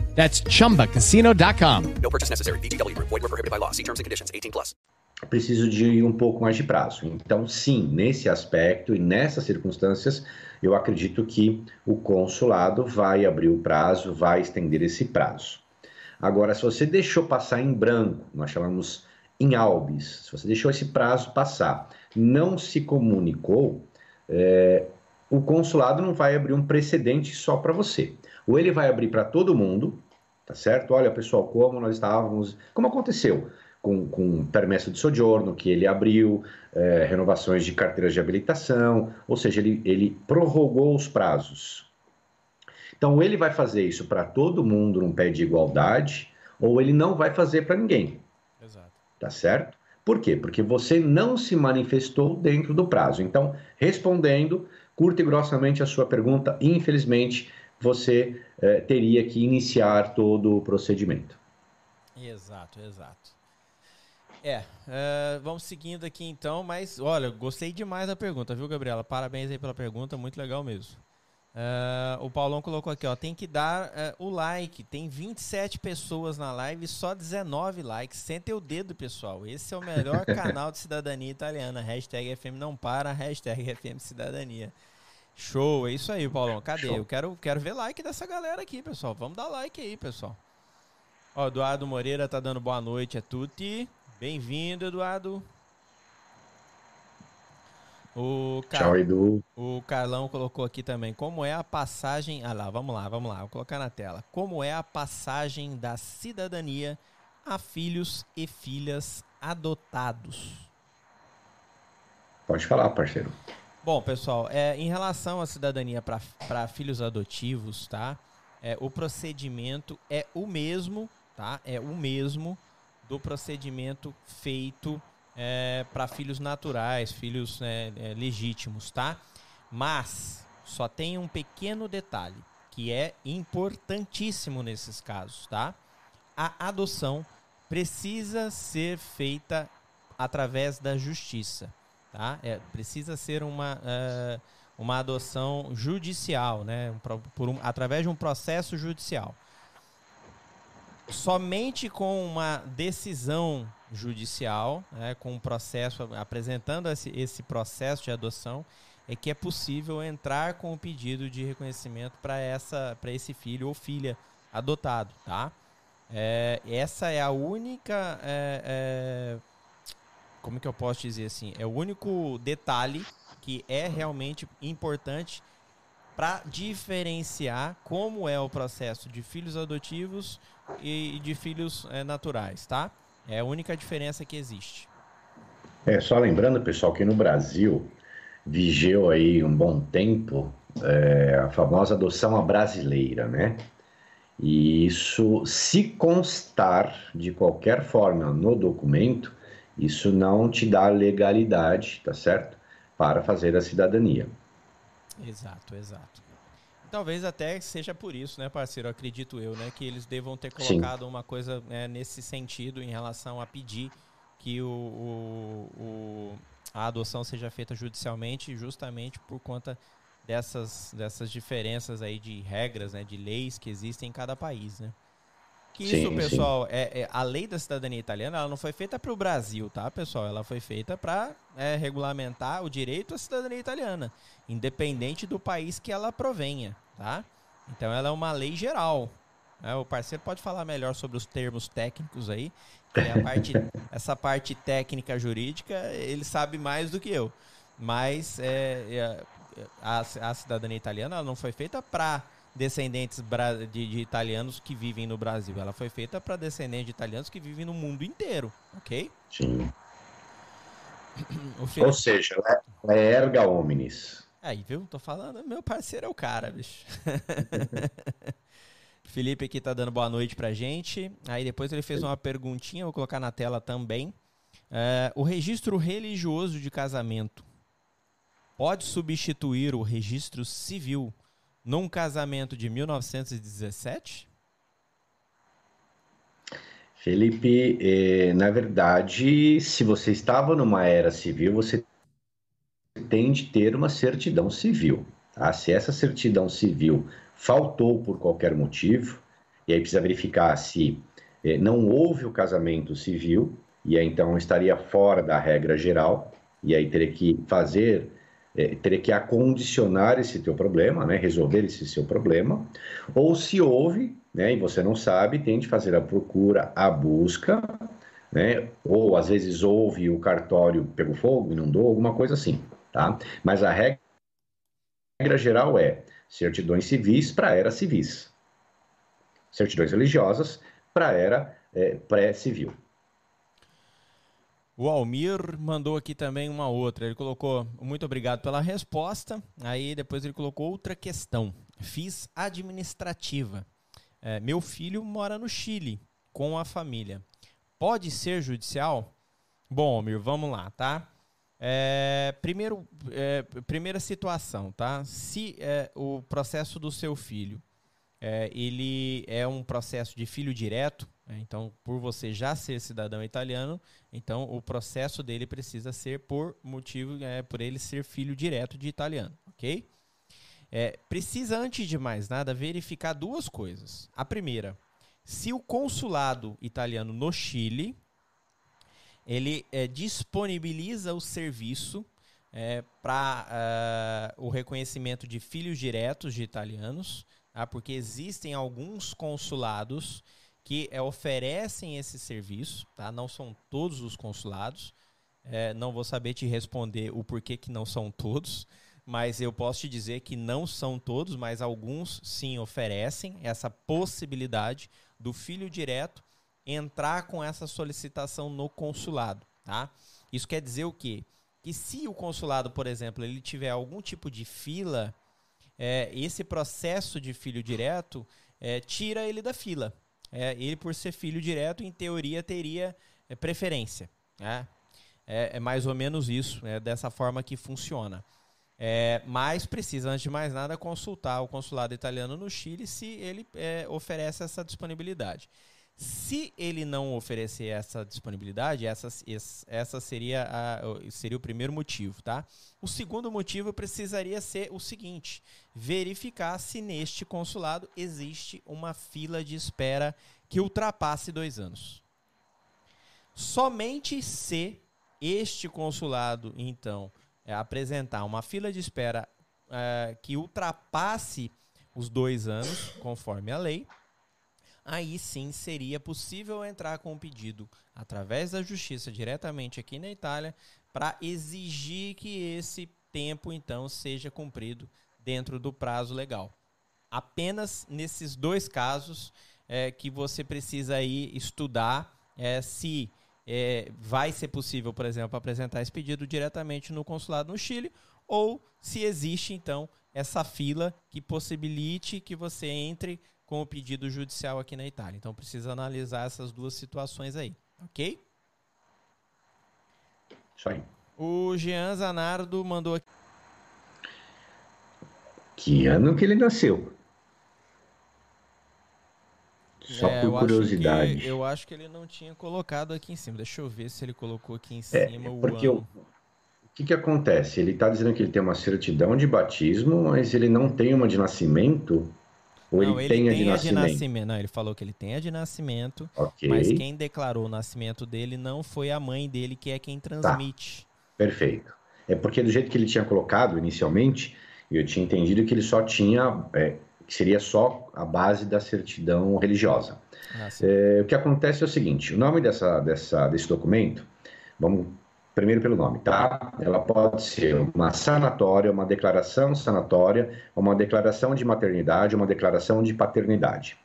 That's chumbacasino.com. No purchase necessary. Group. Void were prohibited by law. See terms and conditions. 18 plus. Preciso de um pouco mais de prazo. Então, sim, nesse aspecto e nessas circunstâncias, eu acredito que o consulado vai abrir o prazo, vai estender esse prazo. Agora, se você deixou passar em branco, nós chamamos em albis, se você deixou esse prazo passar, não se comunicou, é, o consulado não vai abrir um precedente só para você. Ou ele vai abrir para todo mundo, tá certo? Olha, pessoal, como nós estávamos. Como aconteceu com, com permesso de sojourno, que ele abriu, é, renovações de carteiras de habilitação, ou seja, ele, ele prorrogou os prazos. Então, ele vai fazer isso para todo mundo num pé de igualdade, ou ele não vai fazer para ninguém. Exato. Tá certo? Por quê? Porque você não se manifestou dentro do prazo. Então, respondendo curta e grossamente a sua pergunta, infelizmente, você eh, teria que iniciar todo o procedimento. Exato, exato. É, uh, vamos seguindo aqui então, mas olha, gostei demais da pergunta, viu, Gabriela? Parabéns aí pela pergunta, muito legal mesmo. Uh, o Paulão colocou aqui, ó, tem que dar uh, o like. Tem 27 pessoas na live, só 19 likes. Sentem o dedo, pessoal. Esse é o melhor canal de cidadania italiana. Hashtag FM não para, hashtag FM cidadania. Show, é isso aí, Paulão. Cadê? Show. Eu quero, quero ver like dessa galera aqui, pessoal. Vamos dar like aí, pessoal. Ó, Eduardo Moreira tá dando boa noite a tutti. Bem-vindo, Eduardo. O Car... Tchau, Edu. O Carlão colocou aqui também como é a passagem. Ah lá, vamos lá, vamos lá, vou colocar na tela. Como é a passagem da cidadania a filhos e filhas adotados? Pode falar, parceiro. Bom, pessoal, é, em relação à cidadania para filhos adotivos, tá? É, o procedimento é o mesmo, tá? É o mesmo do procedimento feito é, para filhos naturais, filhos é, é, legítimos, tá? Mas só tem um pequeno detalhe que é importantíssimo nesses casos, tá? A adoção precisa ser feita através da justiça, tá? É, precisa ser uma, uh, uma adoção judicial, né? Por um, através de um processo judicial. Somente com uma decisão judicial, né, com um processo, apresentando esse, esse processo de adoção, é que é possível entrar com o pedido de reconhecimento para essa para esse filho ou filha adotado, tá? É, essa é a única é, como que eu posso dizer assim é o único detalhe que é realmente importante para diferenciar como é o processo de filhos adotivos e de filhos é, naturais, tá? É a única diferença que existe. É, só lembrando, pessoal, que no Brasil vigeu aí um bom tempo é, a famosa adoção à brasileira, né? E isso, se constar de qualquer forma no documento, isso não te dá legalidade, tá certo? Para fazer a cidadania. Exato, exato. Talvez até seja por isso, né, parceiro? Acredito eu, né? Que eles devam ter colocado Sim. uma coisa né, nesse sentido em relação a pedir que o, o, o, a adoção seja feita judicialmente, justamente por conta dessas, dessas diferenças aí de regras, né, de leis que existem em cada país, né? Que sim, isso, pessoal, é, é, a lei da cidadania italiana ela não foi feita para o Brasil, tá, pessoal? Ela foi feita para é, regulamentar o direito à cidadania italiana, independente do país que ela provenha, tá? Então ela é uma lei geral. Né? O parceiro pode falar melhor sobre os termos técnicos aí, que parte, essa parte técnica jurídica ele sabe mais do que eu. Mas é, é a, a cidadania italiana ela não foi feita para descendentes de, de, italianos que vivem no Brasil. Ela foi feita para descendentes de italianos que vivem no mundo inteiro, ok? Sim. Ou seja, ela é erga omnes. Aí, viu? Tô falando, meu parceiro é o cara, bicho. Felipe aqui tá dando boa noite pra gente. Aí depois ele fez uma perguntinha, vou colocar na tela também. Uh, o registro religioso de casamento pode substituir o registro civil num casamento de 1917? Felipe, eh, na verdade, se você estava numa era civil, você tem de ter uma certidão civil. Tá? Se essa certidão civil faltou por qualquer motivo, e aí precisa verificar se eh, não houve o casamento civil, e aí então estaria fora da regra geral, e aí teria que fazer é, teria que acondicionar esse teu problema, né, resolver esse seu problema, ou se houve, né, e você não sabe, tem de fazer a procura, a busca, né, ou às vezes houve o cartório pegou fogo, inundou, alguma coisa assim, tá? Mas a regra, geral é certidões civis para era civis, certidões religiosas para era é, pré-civil. O Almir mandou aqui também uma outra. Ele colocou muito obrigado pela resposta. Aí depois ele colocou outra questão. Fiz administrativa. É, meu filho mora no Chile com a família. Pode ser judicial? Bom, Almir, vamos lá, tá? É, primeiro, é, primeira situação, tá? Se é, o processo do seu filho é, ele é um processo de filho direto? Então, por você já ser cidadão italiano, então o processo dele precisa ser por motivo, é, por ele ser filho direto de italiano, ok? é, precisa, antes de mais nada, verificar duas coisas. A primeira, se o consulado italiano no Chile ele é, disponibiliza o serviço é, para uh, o reconhecimento de filhos diretos de italianos, tá? porque existem alguns consulados que é, oferecem esse serviço, tá? não são todos os consulados, é, não vou saber te responder o porquê que não são todos, mas eu posso te dizer que não são todos, mas alguns sim oferecem essa possibilidade do filho direto entrar com essa solicitação no consulado, tá? Isso quer dizer o quê? Que se o consulado, por exemplo, ele tiver algum tipo de fila, é, esse processo de filho direto é, tira ele da fila. É, ele, por ser filho direto, em teoria, teria é, preferência. Né? É, é, mais ou menos isso, é dessa forma que funciona. É, mas precisa, antes de mais nada, consultar o consulado italiano no Chile se ele é, oferece essa disponibilidade. Se ele não oferecer essa disponibilidade, essa, essa seria, a, seria o primeiro motivo, tá? O segundo motivo precisaria ser o seguinte: verificar se neste consulado existe uma fila de espera que ultrapasse dois anos. Somente se este consulado, então, é, apresentar uma fila de espera é, que ultrapasse os dois anos, conforme a lei, aí sim seria possível entrar com um pedido através da justiça diretamente aqui na Itália para exigir que esse tempo então seja cumprido dentro do prazo legal. Apenas nesses dois casos é, que você precisa aí estudar é, se é, vai ser possível, por exemplo, apresentar esse pedido diretamente no consulado no Chile ou se existe então essa fila que possibilite que você entre com o pedido judicial aqui na Itália. Então precisa analisar essas duas situações aí, ok? Isso aí. O Jean Zanardo mandou aqui. Que ano que ele nasceu? Só é, por curiosidade. Acho que, eu acho que ele não tinha colocado aqui em cima. Deixa eu ver se ele colocou aqui em é, cima é, porque o ano. Eu, o que, que acontece? Ele está dizendo que ele tem uma certidão de batismo, mas ele não tem uma de nascimento. Ou não, ele, ele tem, a de, a nascimento? de nascimento? Não, ele falou que ele tem a de nascimento, okay. mas quem declarou o nascimento dele não foi a mãe dele, que é quem transmite. Tá. Perfeito. É porque do jeito que ele tinha colocado inicialmente, eu tinha entendido que ele só tinha, é, que seria só a base da certidão religiosa. Ah, é, o que acontece é o seguinte: o nome dessa, dessa, desse documento, vamos primeiro pelo nome, tá? Ela pode ser uma sanatória, uma declaração sanatória, uma declaração de maternidade, uma declaração de paternidade.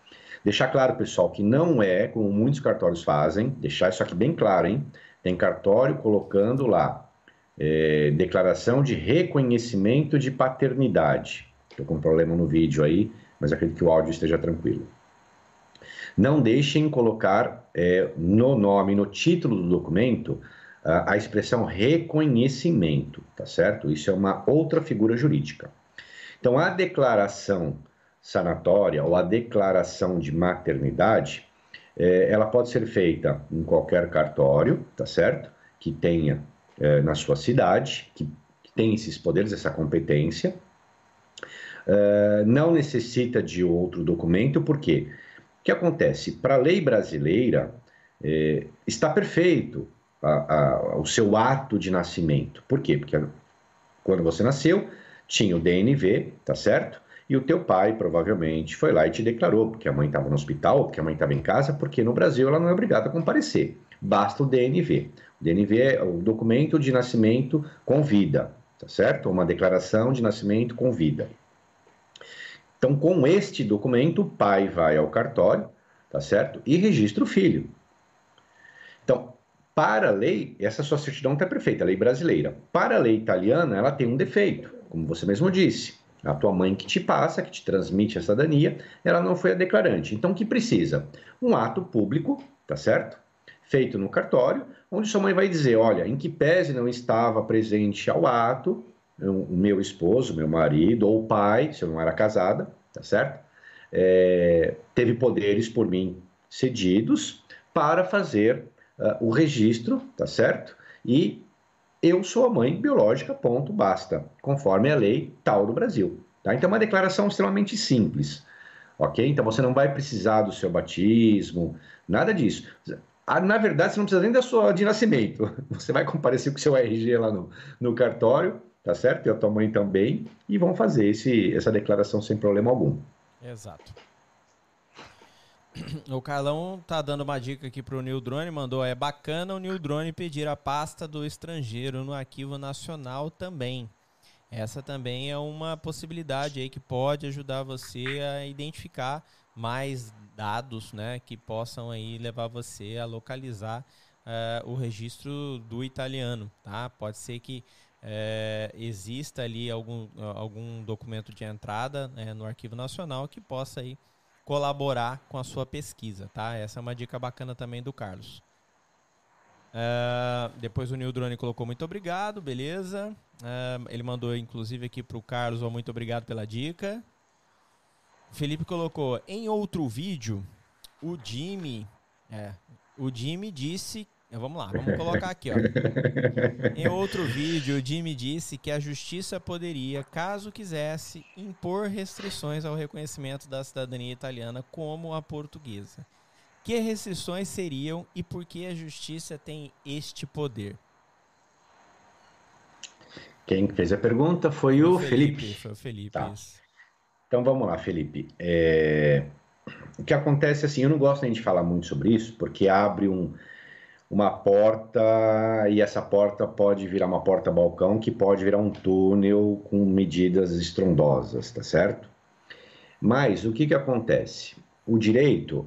Deixar claro, pessoal, que não é como muitos cartórios fazem, deixar isso aqui bem claro, hein? Tem cartório colocando lá é, declaração de reconhecimento de paternidade. Estou com um problema no vídeo aí, mas acredito que o áudio esteja tranquilo. Não deixem colocar é, no nome, no título do documento, a expressão reconhecimento, tá certo? Isso é uma outra figura jurídica. Então, a declaração sanatória ou a declaração de maternidade, é, ela pode ser feita em qualquer cartório, tá certo? Que tenha é, na sua cidade, que, que tem esses poderes, essa competência. É, não necessita de outro documento, por quê? O que acontece? Para a lei brasileira, está perfeito a, a, o seu ato de nascimento. Por quê? Porque quando você nasceu, tinha o DNV, tá certo? E o teu pai provavelmente foi lá e te declarou, porque a mãe estava no hospital, porque a mãe estava em casa, porque no Brasil ela não é obrigada a comparecer. Basta o DNV. O DNV é o documento de nascimento com vida, tá certo? Uma declaração de nascimento com vida. Então, com este documento, o pai vai ao cartório, tá certo? E registra o filho. Então, para a lei, essa sua certidão está perfeita, a lei brasileira. Para a lei italiana, ela tem um defeito, como você mesmo disse. A tua mãe que te passa, que te transmite a cidadania, ela não foi a declarante. Então, o que precisa? Um ato público, tá certo? Feito no cartório, onde sua mãe vai dizer: olha, em que pese não estava presente ao ato, o meu esposo, meu marido ou pai, se eu não era casada, tá certo? É, teve poderes por mim cedidos para fazer uh, o registro, tá certo? E eu sou a mãe biológica, ponto, basta, conforme a lei tal do Brasil, Tá? Então, é uma declaração extremamente simples. Ok? Então, você não vai precisar do seu batismo, nada disso. Ah, na verdade, você não precisa nem da sua de nascimento. Você vai comparecer com o seu RG lá no, no cartório, tá certo? E a tua mãe também, e vão fazer esse, essa declaração sem problema algum. Exato. O Carlão tá dando uma dica aqui pro New Drone, mandou, é bacana o New Drone pedir a pasta do estrangeiro no arquivo nacional também. Essa também é uma possibilidade aí que pode ajudar você a identificar mais dados, né, que possam aí levar você a localizar uh, o registro do italiano, tá? Pode ser que uh, exista ali algum, algum documento de entrada né, no Arquivo Nacional que possa aí colaborar com a sua pesquisa, tá? Essa é uma dica bacana também do Carlos. Uh, depois o Nildrone colocou muito obrigado, beleza. Uh, ele mandou inclusive aqui para o Carlos, ó, muito obrigado pela dica. Felipe colocou em outro vídeo, o Jimmy, é, o Jimmy disse Vamos lá, vamos colocar aqui. Ó. Em outro vídeo, o Jimmy disse que a justiça poderia, caso quisesse, impor restrições ao reconhecimento da cidadania italiana como a portuguesa. Que restrições seriam e por que a justiça tem este poder? Quem fez a pergunta foi o, o Felipe, Felipe. Foi o Felipe, tá. Então vamos lá, Felipe. É... O que acontece assim, eu não gosto nem de falar muito sobre isso, porque abre um uma porta e essa porta pode virar uma porta balcão que pode virar um túnel com medidas estrondosas, tá certo? Mas o que que acontece? O direito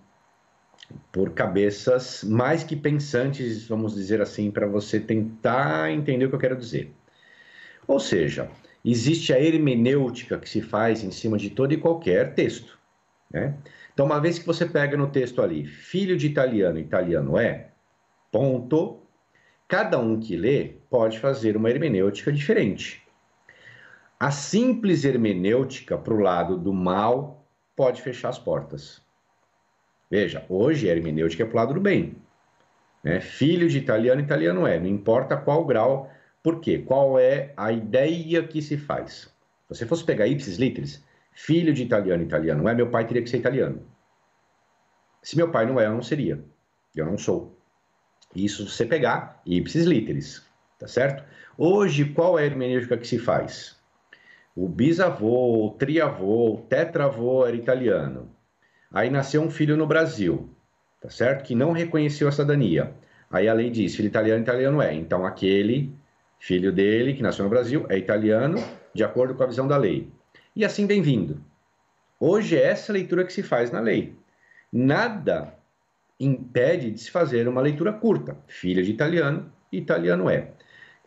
por cabeças mais que pensantes, vamos dizer assim, para você tentar entender o que eu quero dizer. Ou seja, existe a hermenêutica que se faz em cima de todo e qualquer texto. Né? Então, uma vez que você pega no texto ali, filho de italiano, italiano é, ponto, cada um que lê pode fazer uma hermenêutica diferente. A simples hermenêutica para o lado do mal pode fechar as portas. Veja, hoje hermenêutica é para o lado do bem. Né? Filho de italiano, italiano é, não importa qual grau. Por quê? Qual é a ideia que se faz? Se você fosse pegar ipsis literis, filho de italiano, italiano é, meu pai teria que ser italiano. Se meu pai não é, eu não seria. Eu não sou. Isso se você pegar ipsis literis, tá certo? Hoje, qual é a hermenêutica que se faz? O bisavô, o triavô, o tetravô era italiano. Aí nasceu um filho no Brasil, tá certo? Que não reconheceu a cidadania. Aí a lei diz, filho italiano, italiano é. Então aquele filho dele que nasceu no Brasil é italiano, de acordo com a visão da lei. E assim bem-vindo. Hoje é essa leitura que se faz na lei. Nada impede de se fazer uma leitura curta. Filho de italiano, italiano é.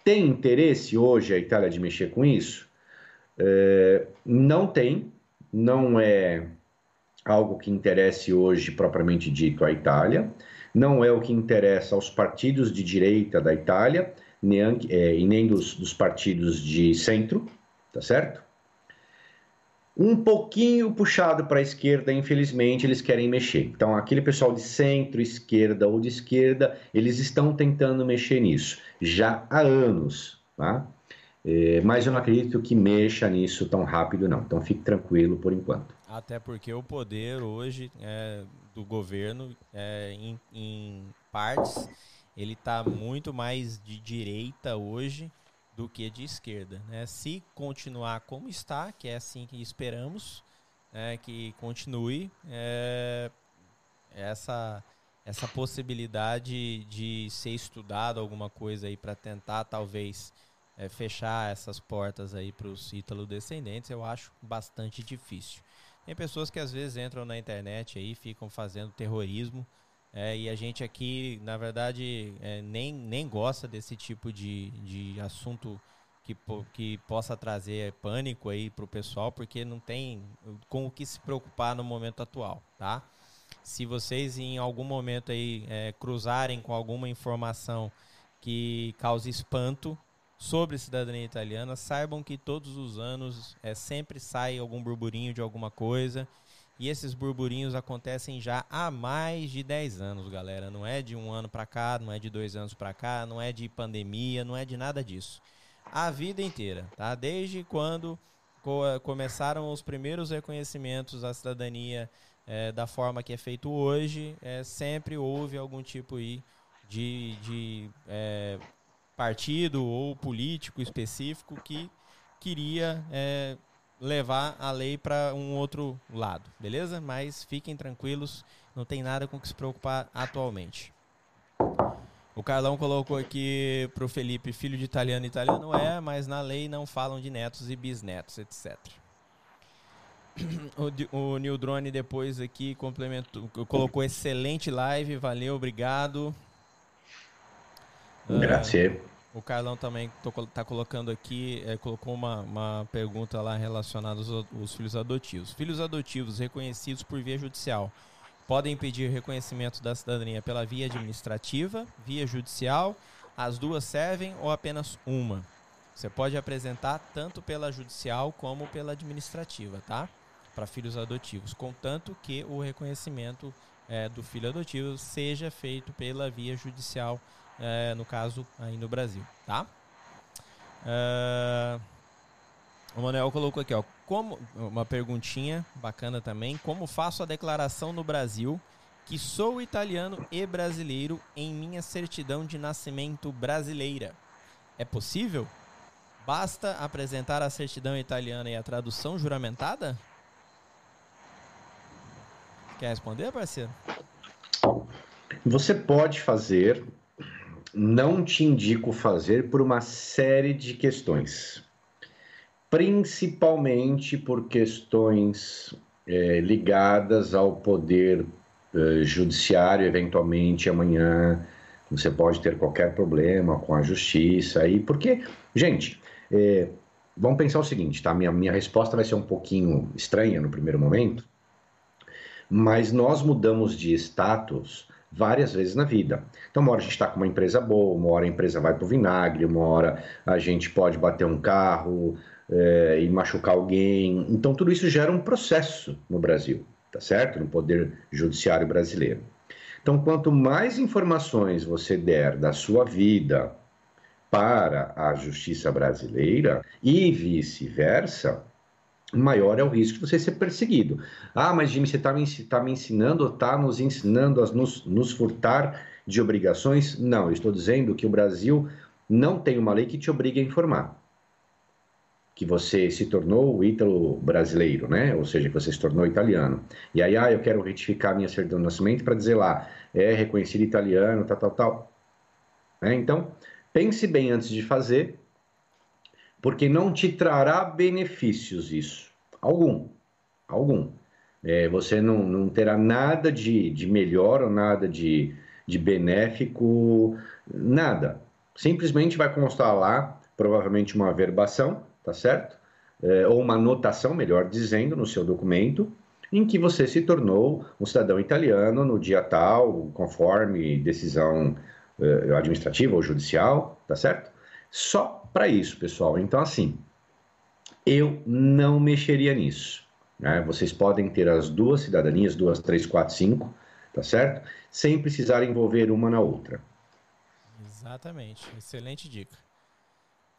Tem interesse hoje a Itália de mexer com isso? É, não tem, não é algo que interesse hoje, propriamente dito, à Itália, não é o que interessa aos partidos de direita da Itália, nem, é, e nem dos, dos partidos de centro, tá certo? Um pouquinho puxado para a esquerda, infelizmente, eles querem mexer. Então, aquele pessoal de centro, esquerda ou de esquerda, eles estão tentando mexer nisso já há anos, tá? É, mas eu não acredito que mexa nisso tão rápido, não. Então, fique tranquilo por enquanto. Até porque o poder hoje é, do governo, é, em, em, partes, ele está muito mais de direita hoje do que de esquerda. Né? Se continuar como está, que é assim que esperamos, né, que continue, é, essa, essa possibilidade de ser estudado alguma coisa aí para tentar talvez é, fechar essas portas aí para os ítalo-descendentes, eu acho bastante difícil. Tem pessoas que às vezes entram na internet aí ficam fazendo terrorismo é, e a gente aqui, na verdade, é, nem, nem gosta desse tipo de, de assunto que, que possa trazer pânico aí para o pessoal, porque não tem com o que se preocupar no momento atual, tá? Se vocês em algum momento aí é, cruzarem com alguma informação que cause espanto sobre cidadania italiana, saibam que todos os anos é, sempre sai algum burburinho de alguma coisa e esses burburinhos acontecem já há mais de 10 anos, galera. Não é de um ano para cá, não é de dois anos para cá, não é de pandemia, não é de nada disso. A vida inteira, tá? Desde quando co começaram os primeiros reconhecimentos à cidadania é, da forma que é feito hoje, é, sempre houve algum tipo aí de, de é, partido ou político específico que queria é, levar a lei para um outro lado, beleza? Mas fiquem tranquilos, não tem nada com que se preocupar atualmente. O Carlão colocou aqui pro Felipe, filho de italiano, italiano é, mas na lei não falam de netos e bisnetos, etc. O, o New Drone depois aqui complementou, colocou excelente live, valeu, obrigado. Grazie. Uh, o Carlão também está colocando aqui, é, colocou uma, uma pergunta lá relacionada aos, aos, filhos adotivos. Filhos adotivos reconhecidos por via judicial podem pedir reconhecimento da cidadania pela via administrativa, via judicial, as duas servem ou apenas uma? Você pode apresentar tanto pela judicial como pela administrativa, tá? Para filhos adotivos, contanto que o reconhecimento é, do filho adotivo seja feito pela via judicial é, no caso aí no Brasil, tá? É, o Manuel colocou aqui, ó, como uma perguntinha bacana também, como faço a declaração no Brasil que sou italiano e brasileiro em minha certidão de nascimento brasileira? É possível? Basta apresentar a certidão italiana e a tradução juramentada? Quer responder, parceiro? Você pode fazer não te indico fazer por uma série de questões, principalmente por questões é, ligadas ao poder é, judiciário, eventualmente amanhã você pode ter qualquer problema com a justiça aí, porque, gente, é, vamos pensar o seguinte, tá? Minha, minha resposta vai ser um pouquinho estranha no primeiro momento, mas nós mudamos de status várias vezes na vida. Então, uma hora a gente está com uma empresa boa, uma hora a empresa vai para o vinagre, uma hora a gente pode bater um carro é, e machucar alguém. Então, tudo isso gera um processo no Brasil, tá certo? No Poder Judiciário brasileiro. Então, quanto mais informações você der da sua vida para a justiça brasileira e vice-versa, maior é o risco de você ser perseguido. Ah, mas Jimmy, você está me, tá me ensinando, está nos ensinando a nos, nos furtar de obrigações? Não, eu estou dizendo que o Brasil não tem uma lei que te obrigue a informar. Que você se tornou ítalo brasileiro, né? Ou seja, que você se tornou italiano. E aí, ah, eu quero retificar minha certidão de nascimento para dizer lá, é reconhecido italiano, tal, tal, tal. Né? Então, pense bem antes de fazer, porque não te trará benefícios isso. Algum. Algum. É, você não, não terá nada de, de melhor ou nada de, de benéfico, nada. Simplesmente vai constar lá, provavelmente uma verbação, tá certo? É, ou uma anotação, melhor dizendo, no seu documento, em que você se tornou um cidadão italiano no dia tal, conforme decisão é, administrativa ou judicial, tá certo? Só para isso, pessoal. Então, assim, eu não mexeria nisso. Né? Vocês podem ter as duas cidadanias, duas, três, quatro, cinco, tá certo? Sem precisar envolver uma na outra. Exatamente. Excelente dica.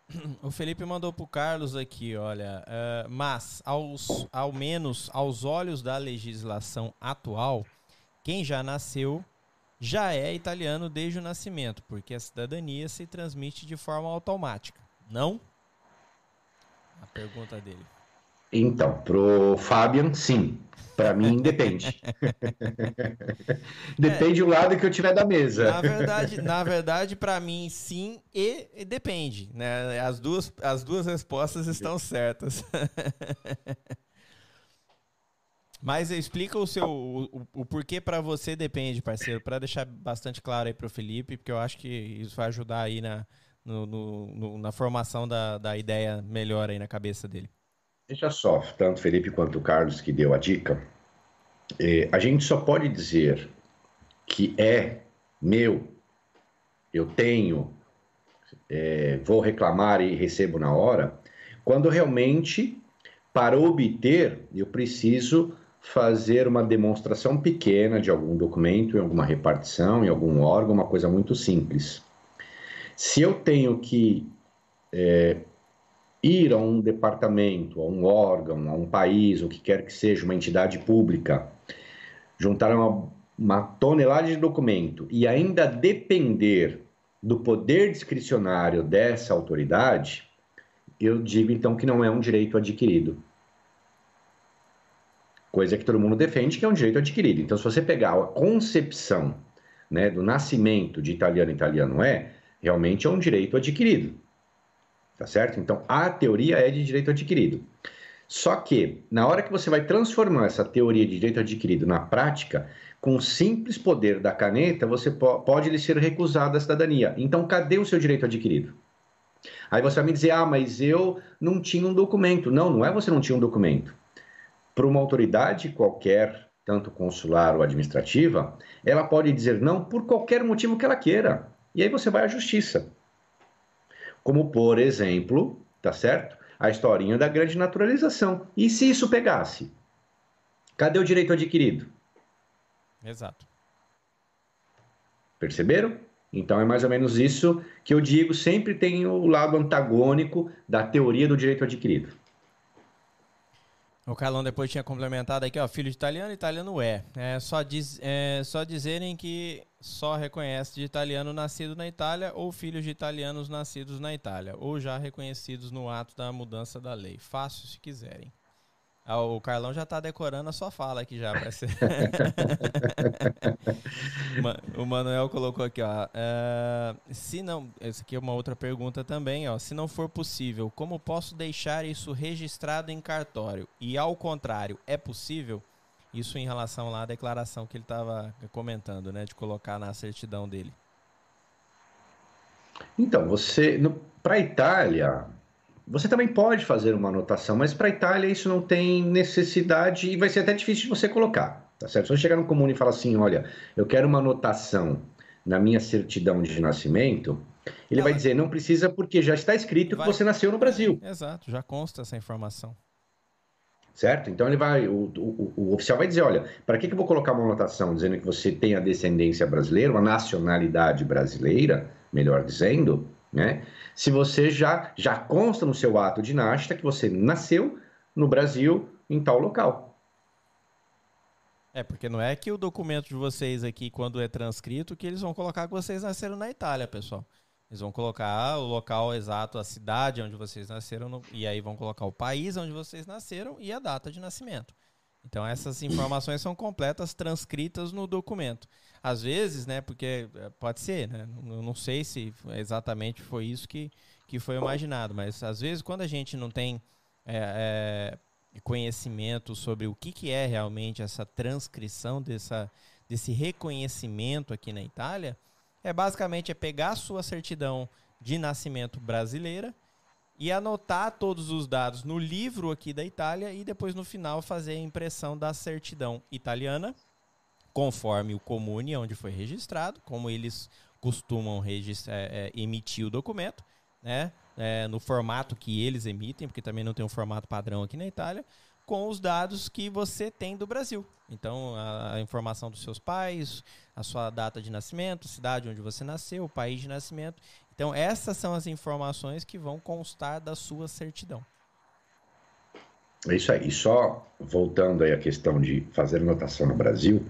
O Felipe mandou para o Carlos aqui, olha, uh, mas aos, ao menos aos olhos da legislação atual, quem já nasceu já é italiano desde o nascimento, porque a cidadania se transmite de forma automática Não? A pergunta dele. Então, pro Fabian, sim. Para mim, depende. depende do lado que eu tiver da mesa. Na verdade, na verdade para mim, sim e, e, depende. Né? As, duas, as duas respostas estão certas. Mas explica o seu o, o porquê para você depende, parceiro, para deixar bastante claro aí para o Felipe, porque eu acho que isso vai ajudar aí na, no, no, no, na formação da, da ideia melhor aí na cabeça dele. Veja só, tanto Felipe quanto o Carlos que deu a dica, é, a gente só pode dizer que é meu, eu tenho, é, vou reclamar e recebo na hora, quando realmente, para obter, eu preciso fazer uma demonstração pequena de algum documento, em alguma repartição, em algum órgão, uma coisa muito simples. Se eu tenho que é, ir a um departamento, a um órgão, a um país, o que quer que seja, uma entidade pública, juntar uma, uma tonelada de documento e ainda depender do poder discricionário dessa autoridade, eu digo então que não é um direito adquirido. Coisa que todo mundo defende que é um direito adquirido. Então, se você pegar a concepção né, do nascimento de italiano italiano é, realmente é um direito adquirido. Tá certo? Então, a teoria é de direito adquirido. Só que, na hora que você vai transformar essa teoria de direito adquirido na prática, com o simples poder da caneta, você po pode lhe ser recusado a cidadania. Então, cadê o seu direito adquirido? Aí você vai me dizer, ah, mas eu não tinha um documento. Não, não é você não tinha um documento. Para uma autoridade qualquer, tanto consular ou administrativa, ela pode dizer não por qualquer motivo que ela queira. E aí você vai à justiça. Como, por exemplo, tá certo? A historinha da grande naturalização. E se isso pegasse? Cadê o direito adquirido? Exato. Perceberam? Então é mais ou menos isso que eu digo, sempre tem o lado antagônico da teoria do direito adquirido. O Carlão depois tinha complementado aqui, ó, filho de italiano, italiano é. É só, diz, é só dizerem que só reconhece de italiano nascido na Itália ou filhos de italianos nascidos na Itália, ou já reconhecidos no ato da mudança da lei. Fácil se quiserem. Ah, o Carlão já está decorando a sua fala aqui já. Ser... o Manuel colocou aqui, ó. Uh, se não, essa aqui é uma outra pergunta também, ó. Se não for possível, como posso deixar isso registrado em cartório? E ao contrário, é possível? Isso em relação lá à declaração que ele estava comentando, né? De colocar na certidão dele. Então, você, para a Itália, você também pode fazer uma anotação, mas para a Itália isso não tem necessidade e vai ser até difícil de você colocar, tá certo? Se você chegar no comune e falar assim, olha, eu quero uma anotação na minha certidão de nascimento, ele vai dizer, não precisa porque já está escrito vai... que você nasceu no Brasil. Exato, já consta essa informação. Certo? Então ele vai, o, o, o oficial vai dizer, olha, para que, que eu vou colocar uma anotação dizendo que você tem a descendência brasileira, uma nacionalidade brasileira, melhor dizendo, né? Se você já, já consta no seu ato de nascita que você nasceu no Brasil em tal local. É, porque não é que o documento de vocês aqui, quando é transcrito, que eles vão colocar que vocês nasceram na Itália, pessoal. Eles vão colocar o local exato, a cidade onde vocês nasceram, no, e aí vão colocar o país onde vocês nasceram e a data de nascimento. Então essas informações são completas, transcritas no documento. Às vezes, né, porque eh, pode ser, né, eu não sei se exatamente foi isso que, que foi imaginado, mas às vezes quando a gente não tem é, é, conhecimento sobre o que, que é realmente essa transcrição dessa, desse reconhecimento aqui na Itália, é basicamente é pegar a sua certidão de nascimento brasileira e anotar todos os dados no livro aqui da Itália e depois no final fazer a impressão da certidão italiana, conforme o comune onde foi registrado, como eles costumam é, é, emitir o documento, né? É, no formato que eles emitem, porque também não tem um formato padrão aqui na Itália, com os dados que você tem do Brasil. Então, a, informação dos seus pais, a sua data de nascimento, cidade onde você nasceu, o país de nascimento então, essas são as informações que vão constar da sua certidão. É isso aí. E só voltando aí à questão de fazer anotação no Brasil,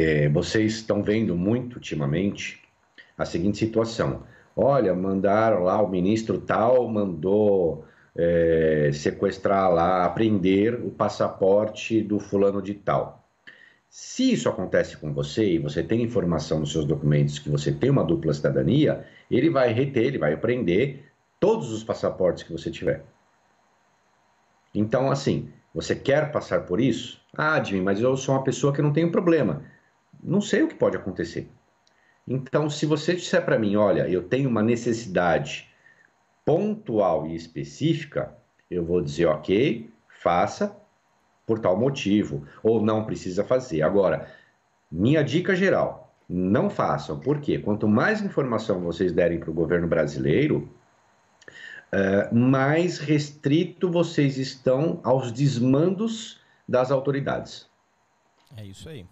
é, vocês estão vendo muito ultimamente a seguinte situação. Olha, mandaram lá, o ministro tal mandou é, sequestrar lá, apreender o passaporte do fulano de tal. Se isso acontece com você e você tem informação nos seus documentos que você tem uma dupla cidadania, ele vai reter, ele vai apreender todos os passaportes que você tiver. Então, assim, você quer passar por isso? Ah, Jimmy, mas eu sou uma pessoa que não tem problema. Não sei o que pode acontecer. Então, se você disser para mim, olha, eu tenho uma necessidade pontual e específica, eu vou dizer, ok, faça por tal motivo, ou não precisa fazer. Agora, minha dica geral, não façam, porque quanto mais informação vocês derem para o governo brasileiro, uh, mais restrito vocês estão aos desmandos das autoridades. É isso aí.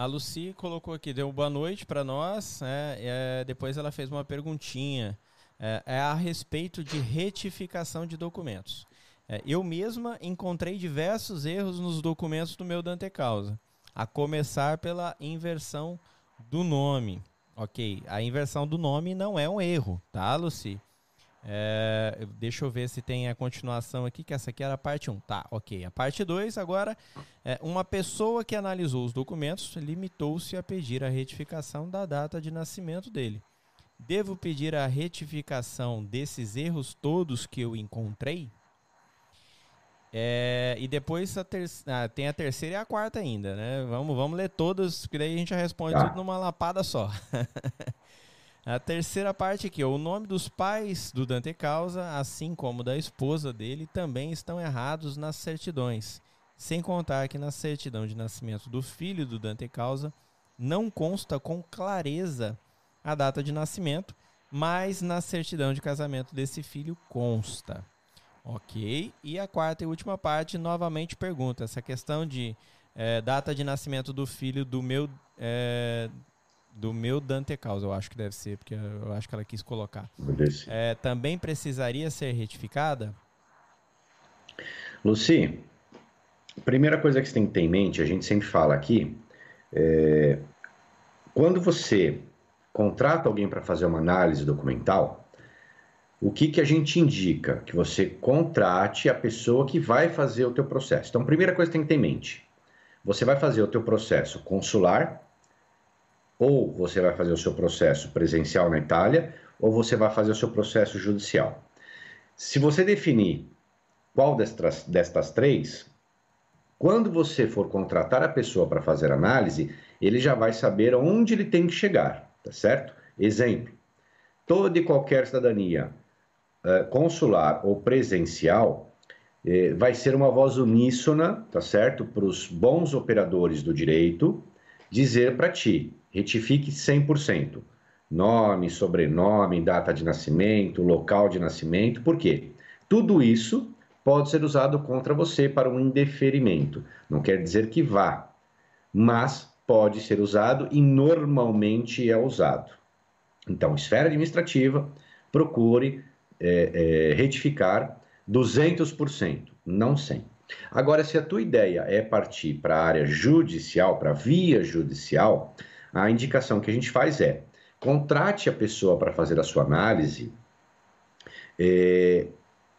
A Lucy colocou aqui, deu boa noite para nós. É, é, depois ela fez uma perguntinha. É, é a respeito de retificação de documentos. É, eu mesma encontrei diversos erros nos documentos do meu Dante Causa, a começar pela inversão do nome. Ok, a inversão do nome não é um erro, tá, Lucy? É, deixa eu ver se tem a continuação aqui, que essa aqui era a parte 1. Tá, ok. A parte 2, agora, é, uma pessoa que analisou os documentos limitou-se a pedir a retificação da data de nascimento dele. Devo pedir a retificação desses erros todos que eu encontrei? É, e depois a ter, ah, tem a terceira e a quarta ainda, né? Vamos, vamos ler todas, que daí a gente já responde tá. tudo numa lapada só. A terceira parte aqui, o nome dos pais do Dante Causa, assim como da esposa dele, também estão errados nas certidões. Sem contar que na certidão de nascimento do filho do Dante Causa não consta com clareza a data de nascimento, mas na certidão de casamento desse filho consta. Ok? E a quarta e última parte novamente pergunta essa questão de é, data de nascimento do filho do meu é, do meu Dante Causa, eu acho que deve ser, porque eu acho que ela quis colocar. É, também precisaria ser retificada? Luci, primeira coisa que você tem que ter em mente, a gente sempre fala aqui, é, quando você contrata alguém para fazer uma análise documental, o que, que a gente indica? Que você contrate a pessoa que vai fazer o teu processo. Então, primeira coisa que tem que ter em mente, você vai fazer o teu processo consular, ou você vai fazer o seu processo presencial na Itália, ou você vai fazer o seu processo judicial. Se você definir qual destas, destas três, quando você for contratar a pessoa para fazer análise, ele já vai saber onde ele tem que chegar, tá certo? Exemplo: toda e qualquer cidadania uh, consular ou presencial eh, vai ser uma voz uníssona, tá certo? Para os bons operadores do direito dizer para ti: retifique 100%. Nome, sobrenome, data de nascimento, local de nascimento. Por quê? Tudo isso pode ser usado contra você para um indeferimento. Não quer dizer que vá, mas pode ser usado e normalmente é usado. Então, esfera administrativa, procure é, é, retificar 200%, não 100%. Agora, se a tua ideia é partir para a área judicial, para a via judicial, a indicação que a gente faz é contrate a pessoa para fazer a sua análise, é,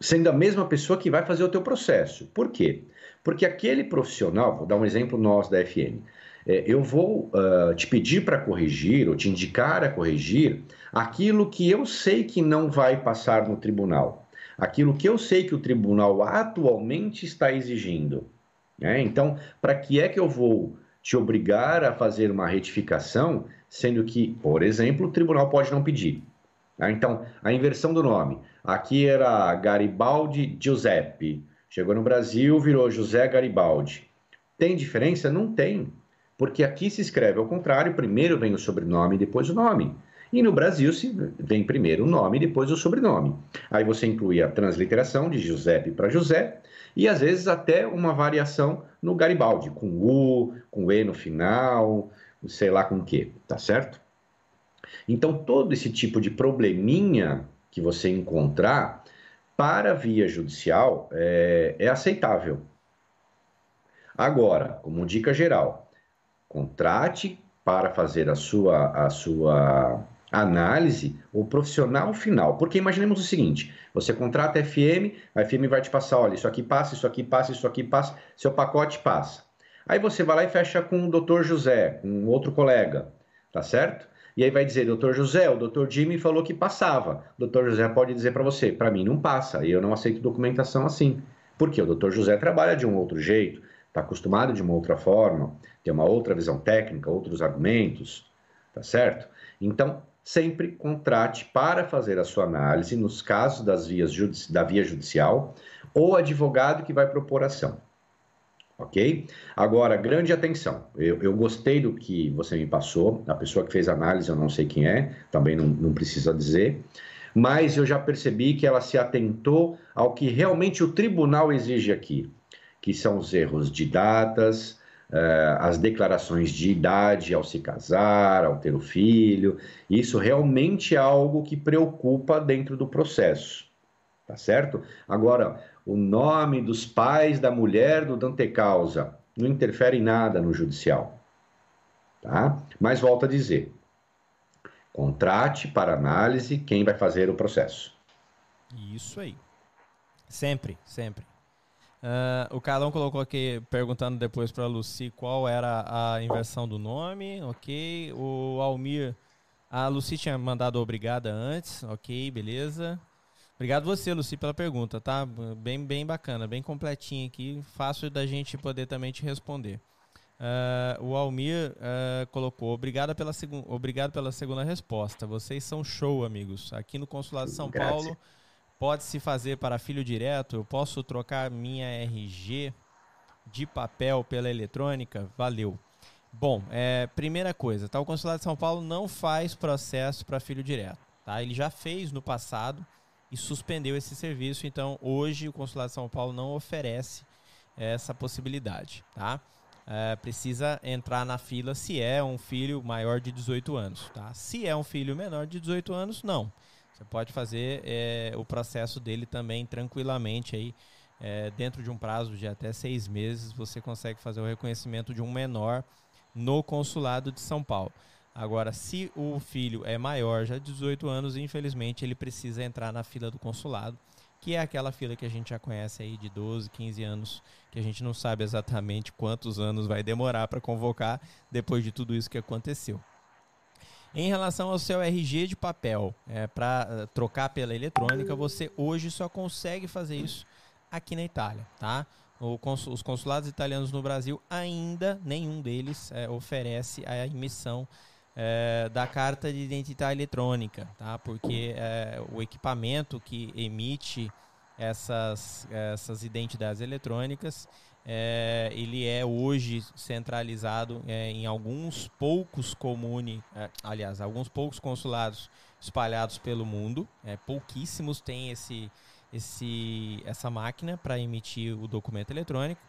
sendo a mesma pessoa que vai fazer o teu processo. Por quê? Porque aquele profissional, vou dar um exemplo nós da FN, é, eu vou uh, te pedir para corrigir ou te indicar a corrigir aquilo que eu sei que não vai passar no tribunal, aquilo que eu sei que o tribunal atualmente está exigindo. Né? Então, para que é que eu vou te obrigar a fazer uma retificação, sendo que, por exemplo, o tribunal pode não pedir. Tá? Então, a inversão do nome. Aqui era Garibaldi Giuseppe. Chegou no Brasil, virou José Garibaldi. Tem diferença? Não tem. Porque aqui se escreve ao contrário, primeiro vem o sobrenome, depois o nome. E no Brasil se vem primeiro o nome, depois o sobrenome. Aí você inclui a transliteração de Giuseppe para José e às vezes até uma variação no Garibaldi, com U, com E no final, sei lá com que, tá certo? Então, todo esse tipo de probleminha que você encontrar para via judicial é, é aceitável. Agora, como dica geral, contrate para fazer a sua, a sua análise o profissional final. Porque imaginemos o seguinte: você contrata a FM, a FM vai te passar, olha, isso aqui passa, isso aqui passa, isso aqui passa, seu pacote passa. Aí você vai lá e fecha com o doutor José, com outro colega, tá certo? E aí vai dizer, doutor José, o doutor Jimmy falou que passava. O doutor José pode dizer para você, para mim não passa, e eu não aceito documentação assim. Porque o doutor José trabalha de um outro jeito, está acostumado de uma outra forma, tem uma outra visão técnica, outros argumentos, tá certo? Então, sempre contrate para fazer a sua análise, nos casos das vias da via judicial, ou advogado que vai propor ação. Ok? Agora, grande atenção. Eu, eu, gostei do que você me passou. A pessoa que fez a análise, eu não sei quem é, também não, não precisa dizer. Mas eu já percebi que ela se atentou ao que realmente o tribunal exige aqui, que são os erros de datas, as declarações de idade ao se casar, ao ter o filho. Isso realmente é algo que preocupa dentro do processo. Tá certo? Agora, o nome dos pais da mulher do Dante Causa não interfere em nada no judicial. Tá? Mas volto a dizer: contrate para análise quem vai fazer o processo. Isso aí. Sempre, sempre. Uh, o Carlão colocou aqui, perguntando depois para a Lucy qual era a inversão do nome, ok. O Almir, a Lucy tinha mandado obrigada antes, ok, beleza. Obrigado você, Luci, pela pergunta, tá? Bem, bem bacana, bem completinho aqui, fácil da gente poder também te responder. Uh, o Almir uh, colocou, obrigado pela, obrigado pela segunda resposta. Vocês são show, amigos. Aqui no Consulado de São Grazie. Paulo, pode-se fazer para filho direto? Eu posso trocar minha RG de papel pela eletrônica? Valeu. Bom, é, primeira coisa, tá? O Consulado de São Paulo não faz processo para filho direto, tá? Ele já fez no passado, e suspendeu esse serviço. Então, hoje o Consulado de São Paulo não oferece essa possibilidade, tá? É, precisa entrar na fila se é um filho maior de 18 anos, tá? Se é um filho menor de 18 anos, não. Você pode fazer é, o processo dele também tranquilamente aí, é, dentro de um prazo de até seis meses, você consegue fazer o reconhecimento de um menor no consulado de São Paulo. Agora, se o filho é maior, já de 18 anos, infelizmente ele precisa entrar na fila do consulado, que é aquela fila que a gente já conhece aí de 12, 15 anos, que a gente não sabe exatamente quantos anos vai demorar para convocar depois de tudo isso que aconteceu. Em relação ao seu RG de papel, é, para eh, trocar pela eletrônica, você hoje só consegue fazer isso aqui na Itália, tá? Os consulados italianos no Brasil ainda nenhum deles é, oferece a emissão é, da carta de identidade eletrônica, tá? Porque é, o equipamento que emite essas, essas identidades eletrônicas, é, ele é hoje centralizado é, em alguns poucos comune, é, aliás, alguns poucos consulados espalhados pelo mundo, é, pouquíssimos têm esse, esse, essa máquina para emitir o documento eletrônico.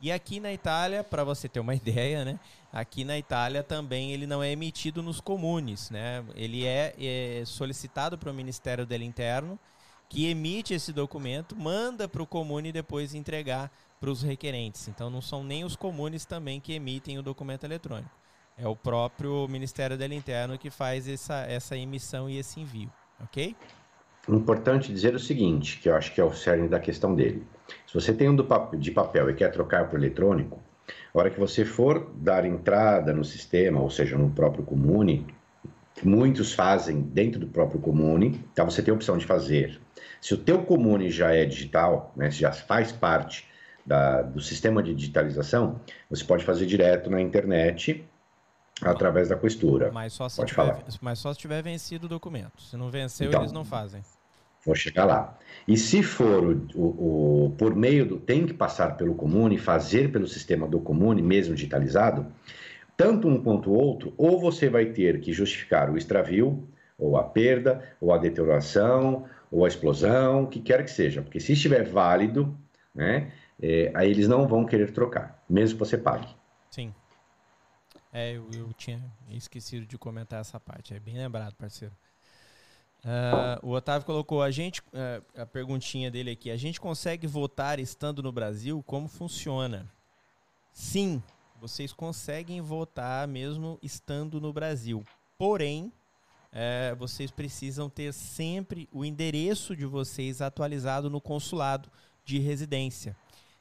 E aqui na Itália, para você ter uma ideia, né? Aqui na Itália também ele não é emitido nos comunes, né? Ele é, é solicitado para o Ministério do Interno, que emite esse documento, manda para o comune depois entregar para os requerentes. Então não são nem os comunes também que emitem o documento eletrônico. É o próprio Ministério do Interno que faz essa, essa emissão e esse envio, ok? Importante dizer o seguinte, que eu acho que é o cerne da questão dele. Se você tem um de papel e quer trocar o eletrônico, a hora que você for dar entrada no sistema, ou seja, no próprio Comune, muitos fazem dentro do próprio Comune, então você tem a opção de fazer. Se o teu Comune já é digital, né, já faz parte da, do sistema de digitalização, você pode fazer direto na internet através da costura. Mas só se, pode tiver, falar. mas só se tiver vencido o documento. Se não venceu, então, eles não fazem. Vou chegar lá. E se for o, o, o, por meio do. tem que passar pelo comune, fazer pelo sistema do comune, mesmo digitalizado, tanto um quanto o outro, ou você vai ter que justificar o extravio, ou a perda, ou a deterioração, ou a explosão, o que quer que seja. Porque se estiver válido, né, é, aí eles não vão querer trocar, mesmo que você pague. Sim. É, eu, eu tinha esquecido de comentar essa parte. É bem lembrado, parceiro. Uh, o Otávio colocou a gente uh, a perguntinha dele aqui. A gente consegue votar estando no Brasil? Como funciona? Sim, vocês conseguem votar mesmo estando no Brasil. Porém, é, vocês precisam ter sempre o endereço de vocês atualizado no consulado de residência.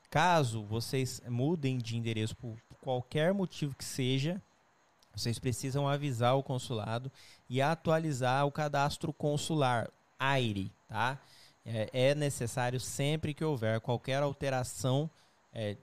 Caso vocês mudem de endereço por qualquer motivo que seja, vocês precisam avisar o consulado e atualizar o cadastro consular, AIRE, tá? É, é necessário sempre que houver qualquer alteração é,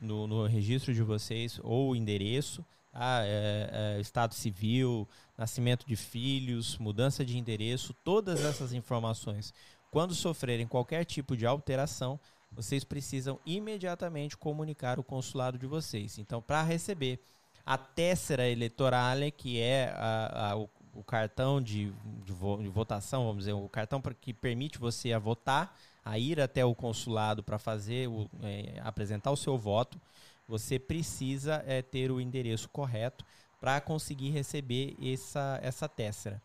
no, no, registro de vocês ou endereço, tá? é, é, estado civil, nascimento de filhos, mudança de endereço, todas essas informações, quando sofrerem qualquer tipo de alteração, vocês precisam imediatamente comunicar o consulado de vocês. Então, para receber a tessera eletorale, que é a, a, o, o, cartão de, de, vo, de, votação, vamos dizer, o cartão que permite você a votar, a ir até o consulado para fazer o, é, apresentar o seu voto, você precisa é, ter o endereço correto para conseguir receber essa, essa tessera.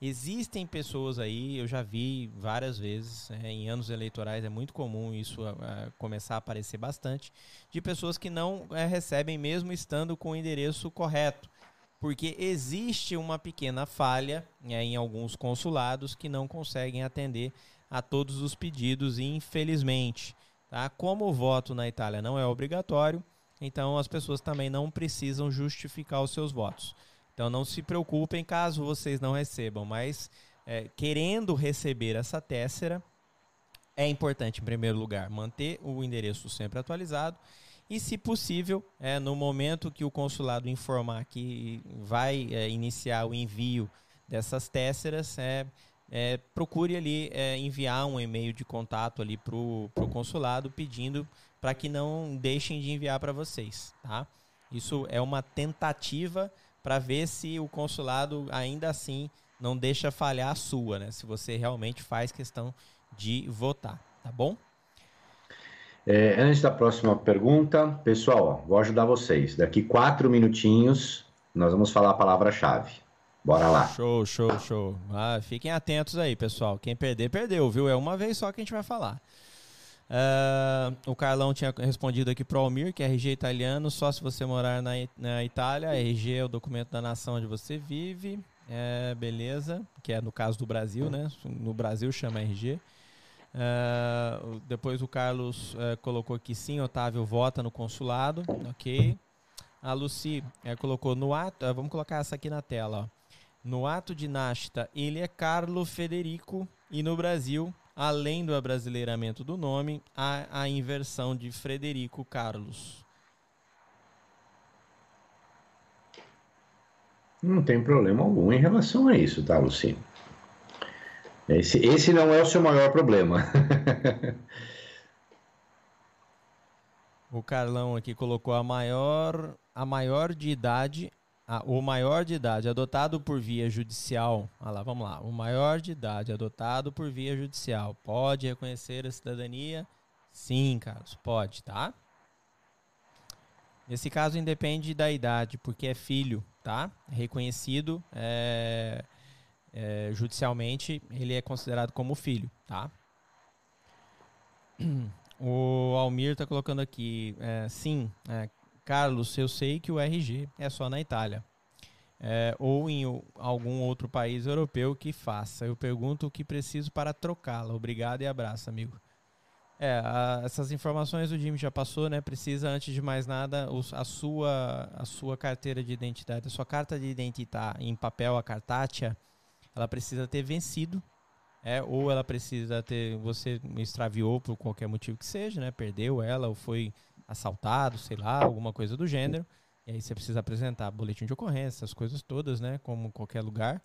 Existem pessoas aí, eu já vi várias vezes, é, em anos eleitorais é muito comum isso é, começar a aparecer bastante, de pessoas que não é, recebem mesmo estando com o endereço correto. Porque existe uma pequena falha né, em alguns consulados que não conseguem atender a todos os pedidos, infelizmente. Tá? Como o voto na Itália não é obrigatório, então as pessoas também não precisam justificar os seus votos. Então não se preocupem caso vocês não recebam, mas é, querendo receber essa tessera, é importante, em primeiro lugar, manter o endereço sempre atualizado e, se possível, é, no momento que o consulado informar que vai é, iniciar o envio dessas tesseras, é, é procure ali é, enviar um e-mail de contato ali para o consulado pedindo para que não deixem de enviar para vocês, tá? Isso é uma tentativa para ver se o consulado ainda assim não deixa falhar a sua, né? Se você realmente faz questão de votar, tá bom? É, antes da próxima pergunta, pessoal, ó, vou ajudar vocês. Daqui quatro minutinhos nós vamos falar a palavra-chave. Bora lá. Show, show, show. Ah, fiquem atentos aí, pessoal. Quem perder, perdeu, viu? É uma vez só que a gente vai falar. Uh, o Carlão tinha respondido aqui pro Almir, que é RG italiano, só se você morar na, na Itália. RG é o documento da nação onde você vive. É, beleza, que é no caso do Brasil, né? No Brasil chama RG. Uh, ah, depois o Carlos uh, colocou aqui sim, Otávio vota no consulado, ok. A Lucy uh, colocou no ato, vamos colocar essa aqui na tela, ó. No ato de Nasta, ele é Carlo Federico e no Brasil além do abrasileiramento do nome, há a inversão de Frederico Carlos. Não tem problema algum em relação a isso, tá, Luci? Esse, esse não é o seu maior problema. o Carlão aqui colocou a maior, a maior de idade ah, o maior de idade adotado por via judicial. Ah lá, vamos lá. O maior de idade adotado por via judicial pode reconhecer a cidadania? Sim, Carlos, pode, tá? Nesse caso, independe da idade, porque é filho, tá? Reconhecido é, é, judicialmente, ele é considerado como filho, tá? O Almir está colocando aqui, é, sim, é, Carlos, eu sei que o RG é só na Itália. É, ou em algum outro país europeu que faça. Eu pergunto o que preciso para trocá-la. Obrigado e abraço, amigo. É, a, essas informações o Jimmy já passou, né? Precisa, antes de mais nada, os, a, sua, a sua carteira de identidade, a sua carta de identidade em papel, a cartácia, ela precisa ter vencido, é, ou ela precisa ter, você extraviou por qualquer motivo que seja, né? Perdeu ela ou foi assaltado, sei lá, alguma coisa do gênero. E aí você precisa apresentar boletim de ocorrência, essas coisas todas, né? Como qualquer lugar.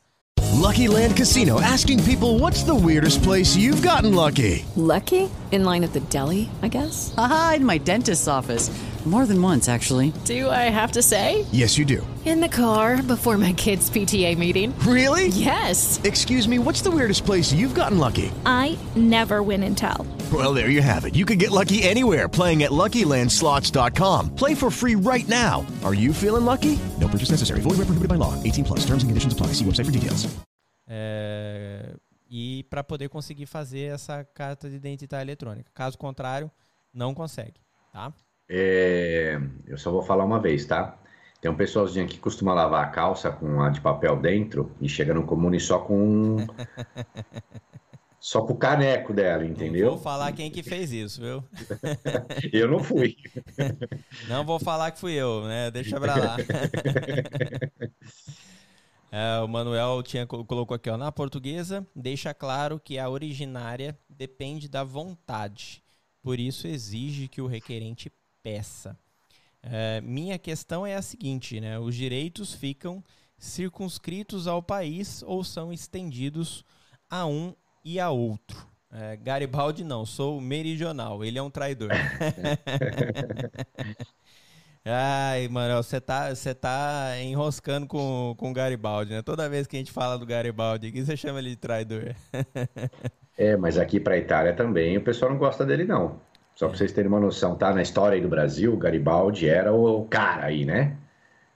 Lucky Land Casino asking people what's the weirdest place you've gotten lucky? Lucky? In line at the deli, I guess? Aha, in my dentist's office. More than once, actually. Do I have to say? Yes, you do. In the car before my kids' PTA meeting. Really? Yes. Excuse me, what's the weirdest place you've gotten lucky? I never win and tell. Well, there you have it. You can get lucky anywhere playing at LuckyLandSlots.com. Play for free right now. Are you feeling lucky? No purchase necessary. Void where prohibited by law. 18 plus. Terms and conditions apply. See website for details. É... E para poder conseguir fazer essa carta de identidade eletrônica. Caso contrário, não consegue, tá? É, eu só vou falar uma vez, tá? Tem um pessoalzinho que costuma lavar a calça com a de papel dentro e chega no comune só com só com o caneco dela, entendeu? Vou falar quem que fez isso, viu? eu não fui. Não vou falar que fui eu, né? Deixa pra lá. É, o Manuel tinha, colocou aqui, ó, na portuguesa, deixa claro que a originária depende da vontade, por isso exige que o requerente peça. É, minha questão é a seguinte, né? Os direitos ficam circunscritos ao país ou são estendidos a um e a outro. É, Garibaldi não, sou meridional, ele é um traidor. Ai, mano, você tá, tá enroscando com, com o Garibaldi, né? Toda vez que a gente fala do Garibaldi aqui, você chama ele de traidor. é, mas aqui pra Itália também o pessoal não gosta dele, não. Só pra vocês terem uma noção, tá? Na história do Brasil, Garibaldi era o cara aí, né?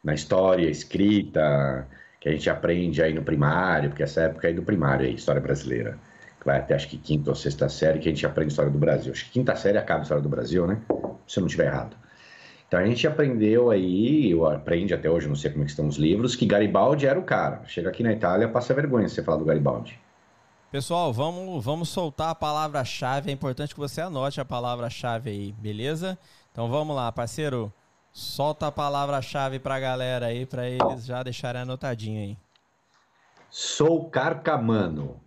Na história escrita, que a gente aprende aí no primário, porque essa época aí do primário aí, história brasileira. Que vai até acho que quinta ou sexta série que a gente aprende história do Brasil. Acho que quinta série acaba a história do Brasil, né? Se eu não estiver errado. Então a gente aprendeu aí, ou aprende até hoje, não sei como é que estão os livros, que Garibaldi era o cara. Chega aqui na Itália, passa vergonha se você falar do Garibaldi. Pessoal, vamos, vamos soltar a palavra-chave. É importante que você anote a palavra-chave aí, beleza? Então vamos lá, parceiro. Solta a palavra-chave pra galera aí, pra eles já deixarem anotadinho aí. Sou carcamano.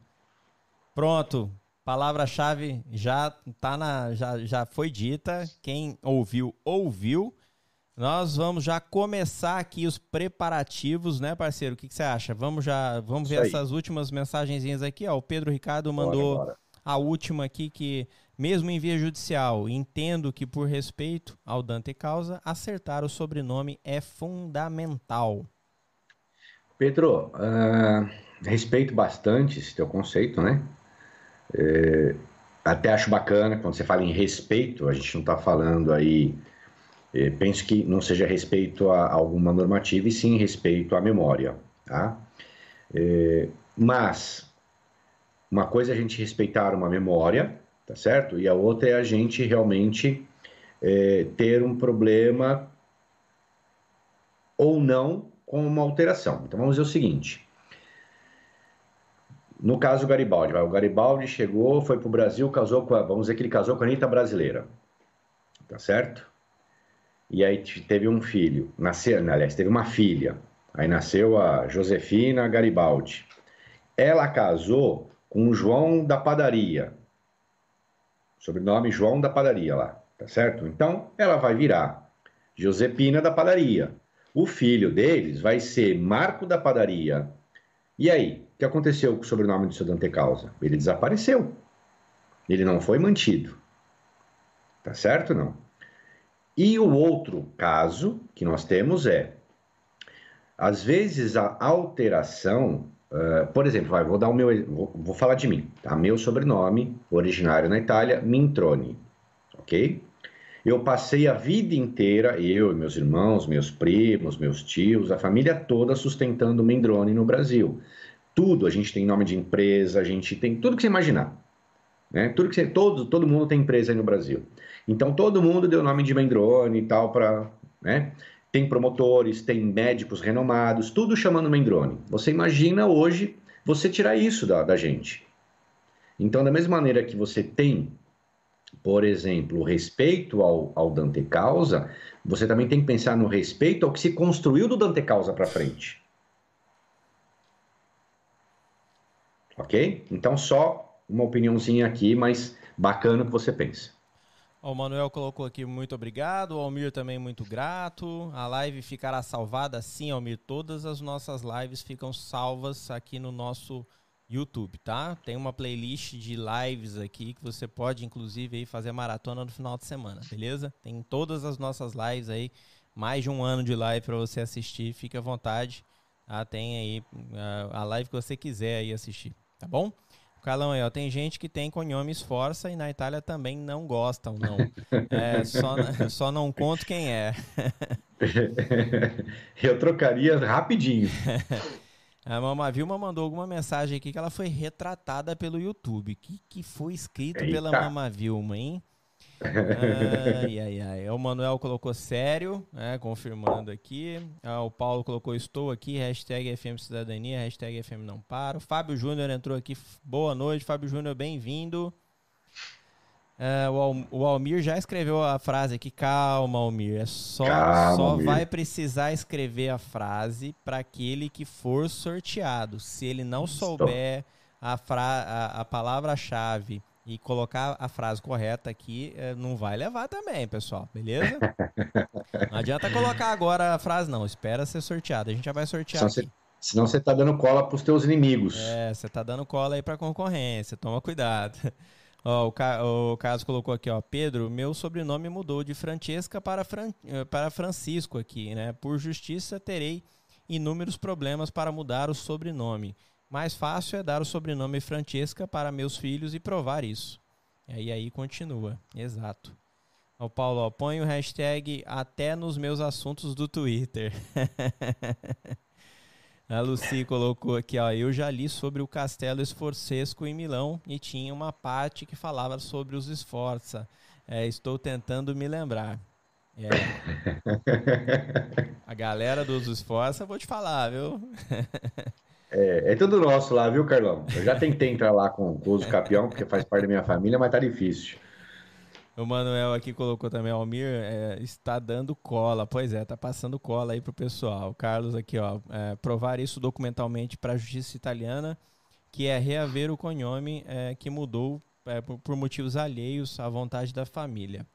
Pronto. Palavra-chave já tá na já, já foi dita. Quem ouviu, ouviu. Nós vamos já começar aqui os preparativos, né, parceiro? O que, que você acha? Vamos já, vamos ver essas últimas mensagenzinhas aqui, ó. O Pedro Ricardo mandou bora, bora. a última aqui que mesmo em via judicial, entendo que por respeito ao Dante Causa, acertar o sobrenome é fundamental. Pedro, uh, respeito bastante esse teu conceito, né? É, até acho bacana quando você fala em respeito, a gente não está falando aí. É, penso que não seja respeito a, alguma normativa e sim respeito à memória, tá? É, mas uma coisa é a gente respeitar uma memória, tá certo? E a outra é a gente realmente é, ter um problema ou não com uma alteração. Então vamos dizer o seguinte: no caso Garibaldi, o Garibaldi chegou, foi para o Brasil, casou com a, vamos dizer que ele casou com a Anitta brasileira, tá certo? E aí teve um filho, nasceu, aliás, teve uma filha, aí nasceu a Josefina Garibaldi. Ela casou com o João da padaria, sobrenome João da padaria lá, tá certo? Então ela vai virar Josepina da padaria. O filho deles vai ser Marco da padaria. E aí, que aconteceu com o sobrenome do seu Dante Causa? Ele desapareceu. Ele não foi mantido. Tá certo não? E o outro caso que nós temos é, às vezes a alteração, uh, por exemplo, vai, vou dar o meu, vou, vou, falar de mim, tá? Meu sobrenome, originário na Itália, Mintroni, ok? Eu passei a vida inteira, eu, meus irmãos, meus primos, meus tios, a família toda sustentando Mendrone no Brasil tudo, a gente tem nome de empresa, a gente tem tudo que você imaginar. Né? Tudo que você, todo, todo mundo tem empresa aí no Brasil. Então todo mundo deu nome de Mendrone e tal para, né? Tem promotores, tem médicos renomados, tudo chamando Mendrone. Você imagina hoje você tirar isso da, da gente. Então, da mesma maneira que você tem, por exemplo, o respeito ao, ao Dante Causa, você também tem que pensar no respeito ao que se construiu do Dante Causa para frente. ok? Então, só uma opiniãozinha aqui, mas bacana o que você pensa. O Manuel colocou aqui muito obrigado, o Almir também muito grato. A live ficará salvada sim, Almir. Todas as nossas lives ficam salvas aqui no nosso YouTube, tá? Tem uma playlist de lives aqui que você pode, inclusive, aí, fazer maratona no final de semana, beleza? Tem todas as nossas lives aí, mais de um ano de live para você assistir. Fique à vontade. Tá? Tem aí a live que você quiser aí assistir. Tá bom? Calão aí, ó, tem gente que tem conhomes força e na Itália também não gostam, não. É, só, só não conto quem é. Eu trocaria rapidinho. A Mama Vilma mandou alguma mensagem aqui que ela foi retratada pelo YouTube. O que, que foi escrito Eita. pela Mama Vilma, hein? Ai, ai, ai. O Manuel colocou sério, né? Confirmando aqui. Ah, o Paulo colocou estou aqui, hashtag FM Cidadania, hashtag FM não Fábio Júnior entrou aqui. Boa noite, Fábio Júnior, bem-vindo. Ah, o, Al- o Almir já escreveu a frase aqui. Calma, Almir. É só, Calma, só Almir. vai precisar escrever a frase para aquele que for sorteado. Se ele não souber a, a, a palavra-chave e colocar a frase correta aqui, eh, não vai levar também, pessoal. Beleza? Não adianta colocar agora a frase, não. Espera ser sorteado. A gente já vai sortear Senão aqui. você, senão você tá dando cola pros teus inimigos. É, você tá dando cola aí pra concorrência, toma cuidado. Ó, o, Ca- o Carlos colocou aqui, ó, Pedro, meu sobrenome mudou de Francesca para, Fran- eh, para Francisco aqui, né? Por justiça terei inúmeros problemas para mudar o sobrenome. Mais fácil é dar o sobrenome Francesca para meus filhos e provar isso. E aí, aí continua, exato. O Paulo, ó, põe o hashtag até nos meus assuntos do Twitter. A Lucy colocou aqui, ó. Eu já li sobre o Castelo Esforcesco em Milão e tinha uma parte que falava sobre os Sforza. É, estou tentando me lembrar. É. A galera dos Sforza, vou te falar, viu? É, é tudo nosso lá, viu, Carlão? Eu já tentei entrar lá com, com o uso capião, porque faz parte da minha família, mas tá difícil. O Manuel aqui colocou também, Almir, é, está dando cola. Pois é, tá passando cola aí pro pessoal. O Carlos aqui, ó, é, provar isso documentalmente para a justiça italiana, que é reaver o cognome é, que mudou é, por, por motivos alheios à vontade da família.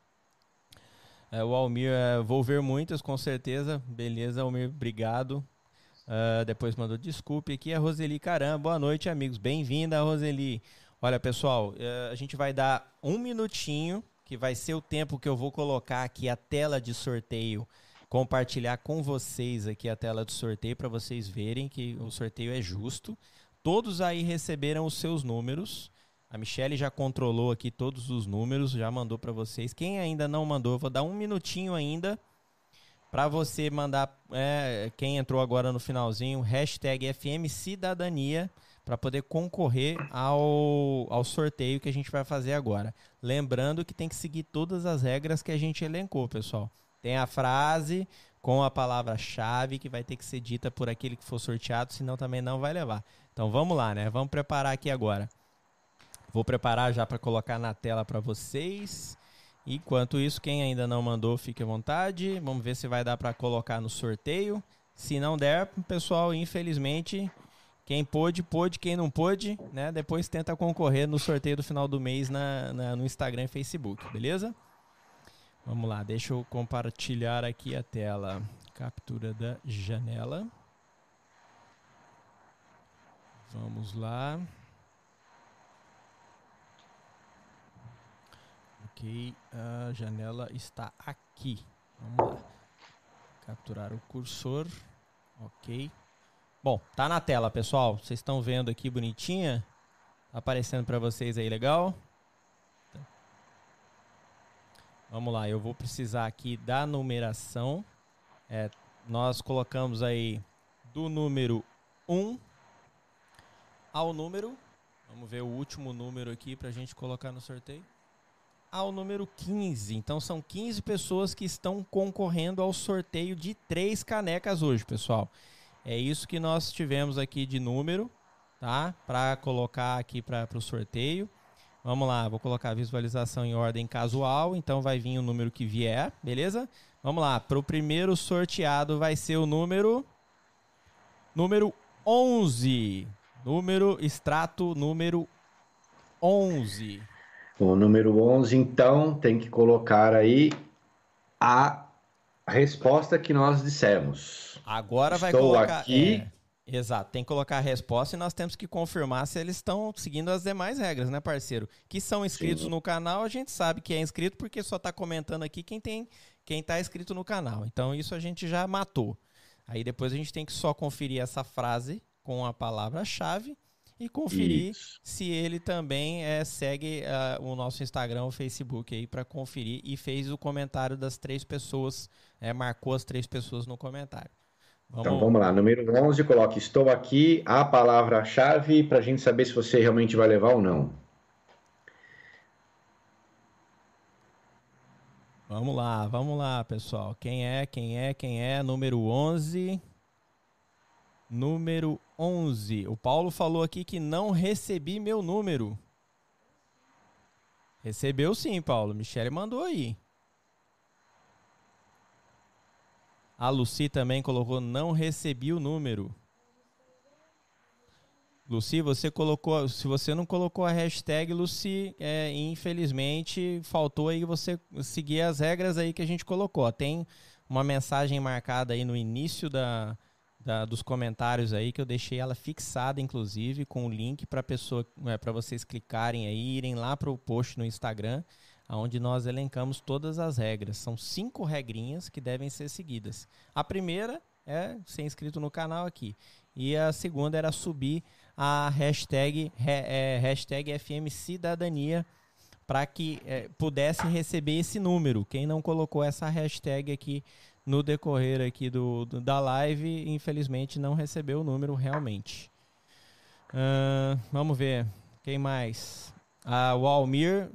É, o Almir, é, vou ver muitas, com certeza. Beleza, Almir, obrigado. Ah, depois mandou desculpe aqui a Roseli Caramba. Boa noite, amigos. Bem-vinda, Roseli. Olha, pessoal, eh, a gente vai dar um minutinho, que vai ser o tempo que eu vou colocar aqui a tela de sorteio, compartilhar com vocês aqui a tela de sorteio para vocês verem que o sorteio é justo. Todos aí receberam os seus números. A Michelle já controlou aqui todos os números, já mandou para vocês. Quem ainda não mandou, eu vou dar um minutinho ainda para você mandar, é, quem entrou agora no finalzinho, hashtag FM Cidadania, para poder concorrer ao, ao sorteio que a gente vai fazer agora. Lembrando que tem que seguir todas as regras que a gente elencou, pessoal. Tem a frase com a palavra-chave que vai ter que ser dita por aquele que for sorteado, senão também não vai levar. Então vamos lá, né? Vamos preparar aqui agora. Vou preparar já para colocar na tela para vocês. Enquanto isso, quem ainda não mandou, fique à vontade. Vamos ver se vai dar para colocar no sorteio. Se não der, pessoal, infelizmente, quem pôde, pôde. Quem não pôde, né? Depois tenta concorrer no sorteio do final do mês na, na- no Instagram e Facebook, beleza? Vamos lá, deixa eu compartilhar aqui a tela. Captura da janela. Vamos lá. Ok, a janela está aqui. Vamos lá. Capturar o cursor. Ok. Bom, tá na tela, pessoal. Vocês estão vendo aqui bonitinha? Tá aparecendo para vocês aí legal? Vamos lá, eu vou precisar aqui da numeração. É, nós colocamos aí do número 1 ao número. Vamos ver o último número aqui para a gente colocar no sorteio ao número 15. Então são 15 pessoas que estão concorrendo ao sorteio de três canecas hoje, pessoal. É isso que nós tivemos aqui de número, tá? Para colocar aqui para o sorteio. Vamos lá, vou colocar a visualização em ordem casual, então vai vir o número que vier, beleza? Vamos lá, para o primeiro sorteado vai ser o número número 11. Número extrato número 11. O número 11, então, tem que colocar aí a resposta que nós dissemos. Agora vai Estou colocar. aqui. é, exato, tem que colocar a resposta e nós temos que confirmar se eles estão seguindo as demais regras, né, parceiro? Que são inscritos Sim. no canal, a gente sabe que é inscrito porque só tá comentando aqui quem tem, quem tá inscrito no canal. Então isso a gente já matou. Aí depois a gente tem que só conferir essa frase com a palavra-chave e conferir Isso. se ele também é, segue ah, o nosso Instagram, o Facebook aí para conferir e fez o comentário das três pessoas, é, marcou as três pessoas no comentário. Então vamos lá, número 11, coloque estou aqui, a palavra-chave, para a gente saber se você realmente vai levar ou não. Vamos lá, vamos lá, pessoal. Quem é, quem é, quem é? Número 11. Número 11. O Paulo falou aqui que não recebi meu número. Recebeu sim, Paulo. Michele mandou aí. A Lucy também colocou não recebi o número. Lucy, você colocou. Se você não colocou a hashtag, Lucy, é, infelizmente faltou aí você seguir as regras aí que a gente colocou. Tem uma mensagem marcada aí no início da, da dos comentários aí que eu deixei ela fixada, inclusive, com o link para pessoa, é, para vocês clicarem aí, irem lá para o post no Instagram, onde nós elencamos todas as regras. São cinco regrinhas que devem ser seguidas. A primeira é ser inscrito no canal aqui. E a segunda era subir a hashtag, é, hashtag FM Cidadania para que é, pudesse receber esse número. Quem não colocou essa hashtag aqui no decorrer aqui do, do da live, infelizmente não recebeu o número realmente. Uh, vamos ver. Quem mais? Ah, o Almir.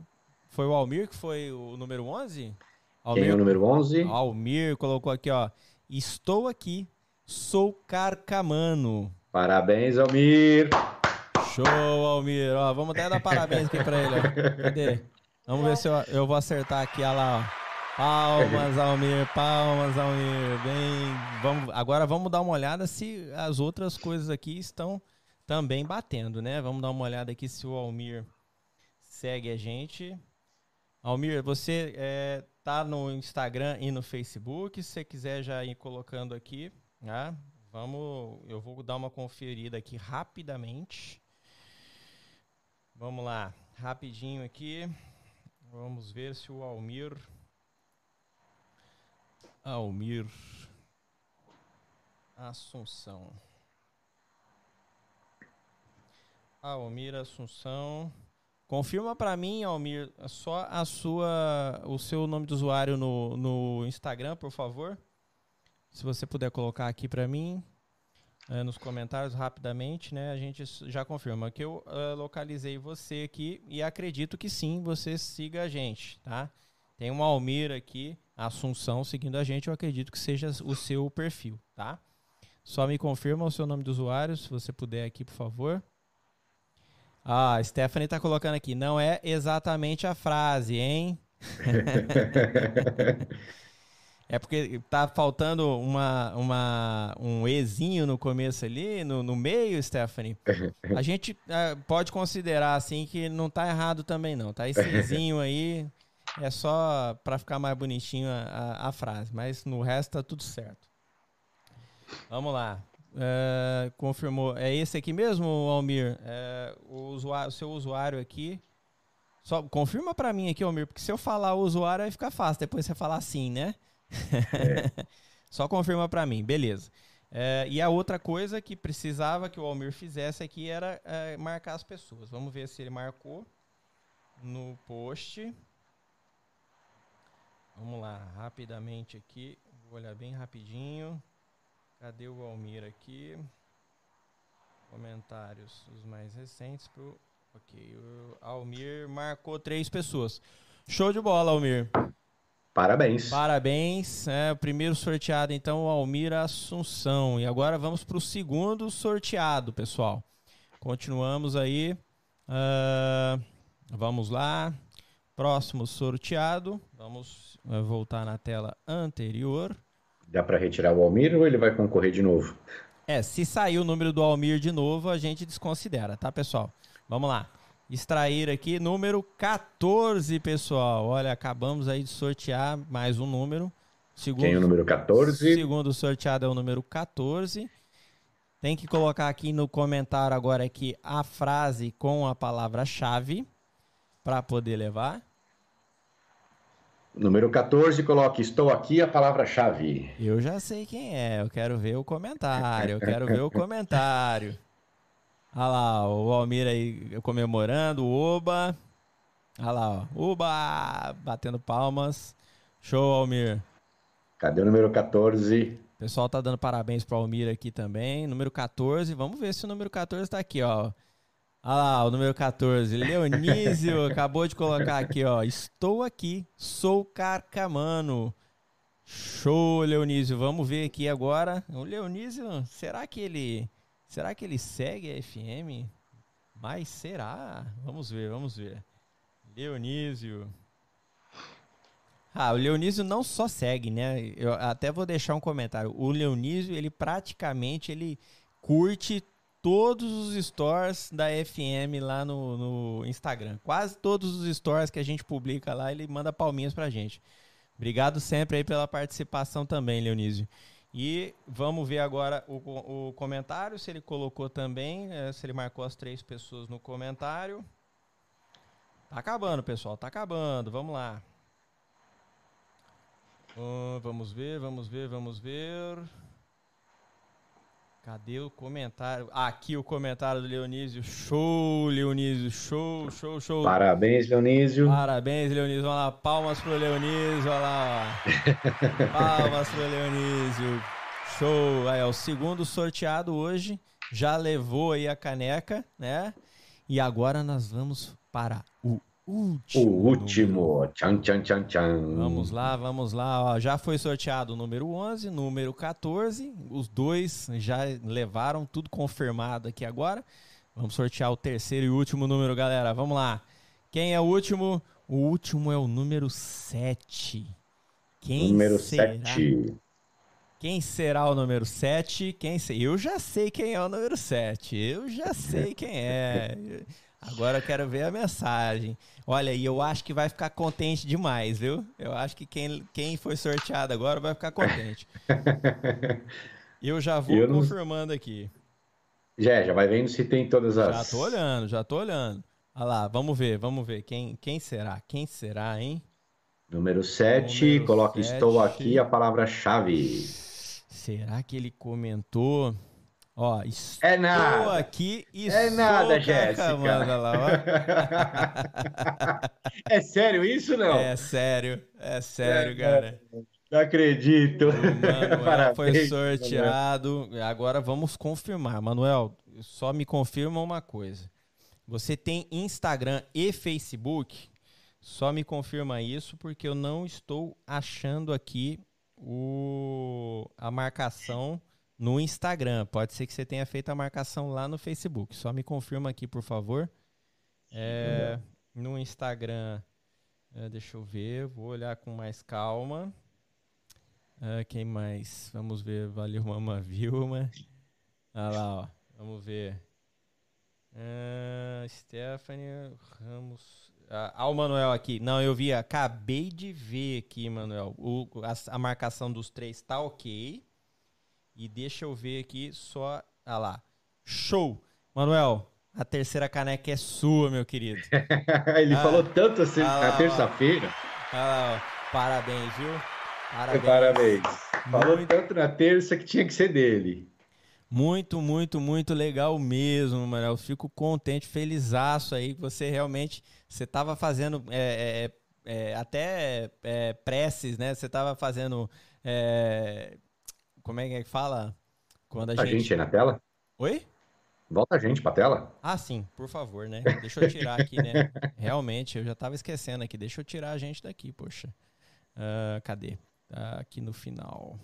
Foi o Almir que foi o número 11? Almir, Quem é o número 11? Almir colocou aqui, ó. Estou aqui. Sou carcamano. Parabéns, Almir. Show, Almir. Ó, vamos até dar parabéns aqui pra ele. Ó. Cadê? Vamos ver se eu, eu vou acertar aqui. Olha lá, ó. Palmas, Almir, palmas, Almir. Bem, vamos, agora vamos dar uma olhada se as outras coisas aqui estão também batendo, né? Vamos dar uma olhada aqui se o Almir segue a gente. Almir, você é, tá no Instagram e no Facebook. Se você quiser já ir colocando aqui, né? Vamos, eu vou dar uma conferida aqui rapidamente. Vamos lá, rapidinho aqui. Vamos ver se o Almir Almir Assunção. Almir Assunção. Confirma para mim, Almir, só a sua, o seu nome de usuário no, no Instagram, por favor. Se você puder colocar aqui para mim é, nos comentários rapidamente, né? A gente já confirma que eu uh, localizei você aqui e acredito que sim, você siga a gente, tá? Tem um Almir aqui, Assunção, seguindo a gente. Eu acredito que seja o seu perfil, tá? Só me confirma o seu nome do usuário, se você puder aqui, por favor. Ah, a Stephanie tá colocando aqui. Não é exatamente a frase, hein? É porque tá faltando uma, uma, um Ezinho no começo ali, no, no meio, Stephanie. A gente é, pode considerar assim que não tá errado também não, tá? Esse Ezinho aí é só para ficar mais bonitinho a, a, a, frase, mas no resto tá tudo certo. Vamos lá. É, confirmou. É esse aqui mesmo, Almir? É, o, usuário, o seu usuário aqui. Só confirma para mim aqui, Almir, porque se eu falar o usuário vai ficar fácil. Depois você falar assim, né? É. Só confirma para mim, beleza. É, e a outra coisa que precisava que o Almir fizesse aqui era marcar as pessoas. Vamos ver se ele marcou no post. Vamos lá, rapidamente aqui. Vou olhar bem rapidinho. Cadê o Almir aqui? Comentários, os mais recentes pro. Ok, o Almir marcou três pessoas. Show de bola, Almir. Parabéns. Parabéns. É, o primeiro sorteado, então, o Almir Assunção. E agora vamos para o segundo sorteado, pessoal. Continuamos aí. Uh, vamos lá. Próximo sorteado. Vamos uh, voltar na tela anterior. Dá para retirar o Almir ou ele vai concorrer de novo? É, se sair o número do Almir de novo, a gente desconsidera, tá, pessoal? Vamos lá extrair aqui número 14, pessoal. Olha, acabamos aí de sortear mais um número. Segundo, Quem é o número 14? Segundo sorteado é o número 14. Tem que colocar aqui no comentário agora aqui a frase com a palavra-chave para poder levar. Número 14, coloque estou aqui a palavra-chave. Eu já sei quem é, eu quero ver o comentário, eu quero ver o comentário. Olha lá, o Almir aí comemorando, o Oba. Olha lá, ó. Oba! Batendo palmas. Show, Almir. Cadê o número 14? O pessoal tá dando parabéns pro Almir aqui também. Número 14, vamos ver se o número 14 tá aqui, ó. Olha lá, o número 14. Leonísio acabou de colocar aqui, ó. Estou aqui, sou carcamano. Show, Leonísio. Vamos ver aqui agora. O Leonísio, será que ele. Será que ele segue a FM? Mas será? Vamos ver, vamos ver. Leonísio. Ah, o Leonísio não só segue, né? Eu até vou deixar um comentário. O Leonísio, ele praticamente ele curte todos os stores da FM lá no, no Instagram. Quase todos os stores que a gente publica lá, ele manda palminhas pra gente. Obrigado sempre aí pela participação também, Leonísio. E vamos ver agora o, o comentário, se ele colocou também, é, se ele marcou as três pessoas no comentário. Tá acabando, pessoal, tá acabando. Vamos lá. Uh, vamos ver, vamos ver, vamos ver. Cadê o comentário? Aqui o comentário do Leonísio. Show, Leonísio. Show, show, show. Parabéns, Leonísio. Parabéns, Leonísio. Vamos lá, palmas pro Leonísio. Olha lá. palmas pro Leonísio. Show. Aí, ó, o segundo sorteado hoje já levou aí a caneca, né? E agora nós vamos para o último. O último. Tchan, tchan, tchan, tchan. Vamos lá, vamos lá. Ó, já foi sorteado o número 11, número 14. Os dois já levaram tudo confirmado aqui agora. Vamos sortear o terceiro e último número, galera. Vamos lá. Quem é o último? O último é o número 7. Quem número será? 7. Quem será o número 7? Quem se... Eu já sei quem é o número 7. Eu já sei quem é. Agora eu quero ver a mensagem. Olha, e eu acho que vai ficar contente demais, viu? Eu acho que quem, quem foi sorteado agora vai ficar contente. Eu já vou Eu não- confirmando aqui. Já, já vai vendo se tem todas as. Já tô olhando, já tô olhando. Olha lá, vamos ver, vamos ver. Quem, quem será? Quem será, hein? Número 7, Número coloca estou aqui a palavra-chave. Será que ele comentou? Ó, estou É nada. aqui e É nada, Jéssica. Lá, É sério isso não? É sério, é sério, É, cara. Não acredito. Manuel Parabéns, foi sorteado. Agora vamos confirmar. Manuel, só me confirma uma coisa. Você tem Instagram e Facebook? Só me confirma isso porque eu não estou achando aqui o, a marcação no Instagram. Pode ser que você tenha feito a marcação lá no Facebook. Só me confirma aqui, por favor. É, no Instagram, é, deixa eu ver, vou olhar com mais calma. Ah, quem mais? Vamos ver. Valeu, Mama Vilma. Olha lá, ó. Vamos ver. Ah, Stephanie Ramos. Ah, ah, o Manuel aqui. Não, eu vi. Acabei de ver aqui, Manuel. O, a, a marcação dos três tá ok. E deixa eu ver aqui só. Ah lá. Show! Manuel, a terceira caneca é sua, meu querido. Ele Ah, falou tanto assim ah na terça-feira. Ah. Parabéns, viu? Parabéns. Parabéns. Falou Muito- tanto na terça que tinha que ser dele. Muito, muito, muito legal mesmo, Manuel. Fico contente, felizaço aí que você realmente você estava fazendo é, é, é, até é, preces, né? Você estava fazendo é, como é que fala quando a A gente... gente aí na tela? Oi? Volta a gente pra tela. Ah, sim, por favor, né? Deixa eu tirar aqui, né? Realmente, eu já tava esquecendo aqui. Deixa eu tirar a gente daqui, poxa. Ah, cadê? Tá aqui no final.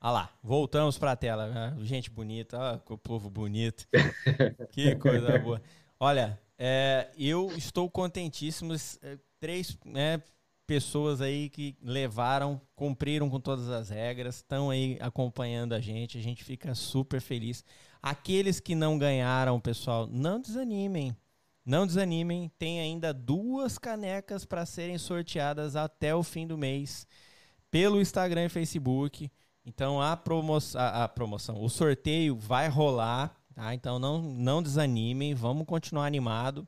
Ah lá, voltamos pra tela. Ah, gente bonita, ah, que povo bonito. que coisa boa. Olha, é, eu estou contentíssimo. é, Três né, pessoas aí que levaram, cumpriram com todas as regras, estão aí acompanhando a gente. A gente fica super feliz. Aqueles que não ganharam, pessoal, não desanimem. Não desanimem, tem ainda duas canecas para serem sorteadas até o fim do mês pelo Instagram e Facebook. Então a, promo a, a promoção, o sorteio vai rolar, tá? Então não, não desanimem, vamos continuar animado.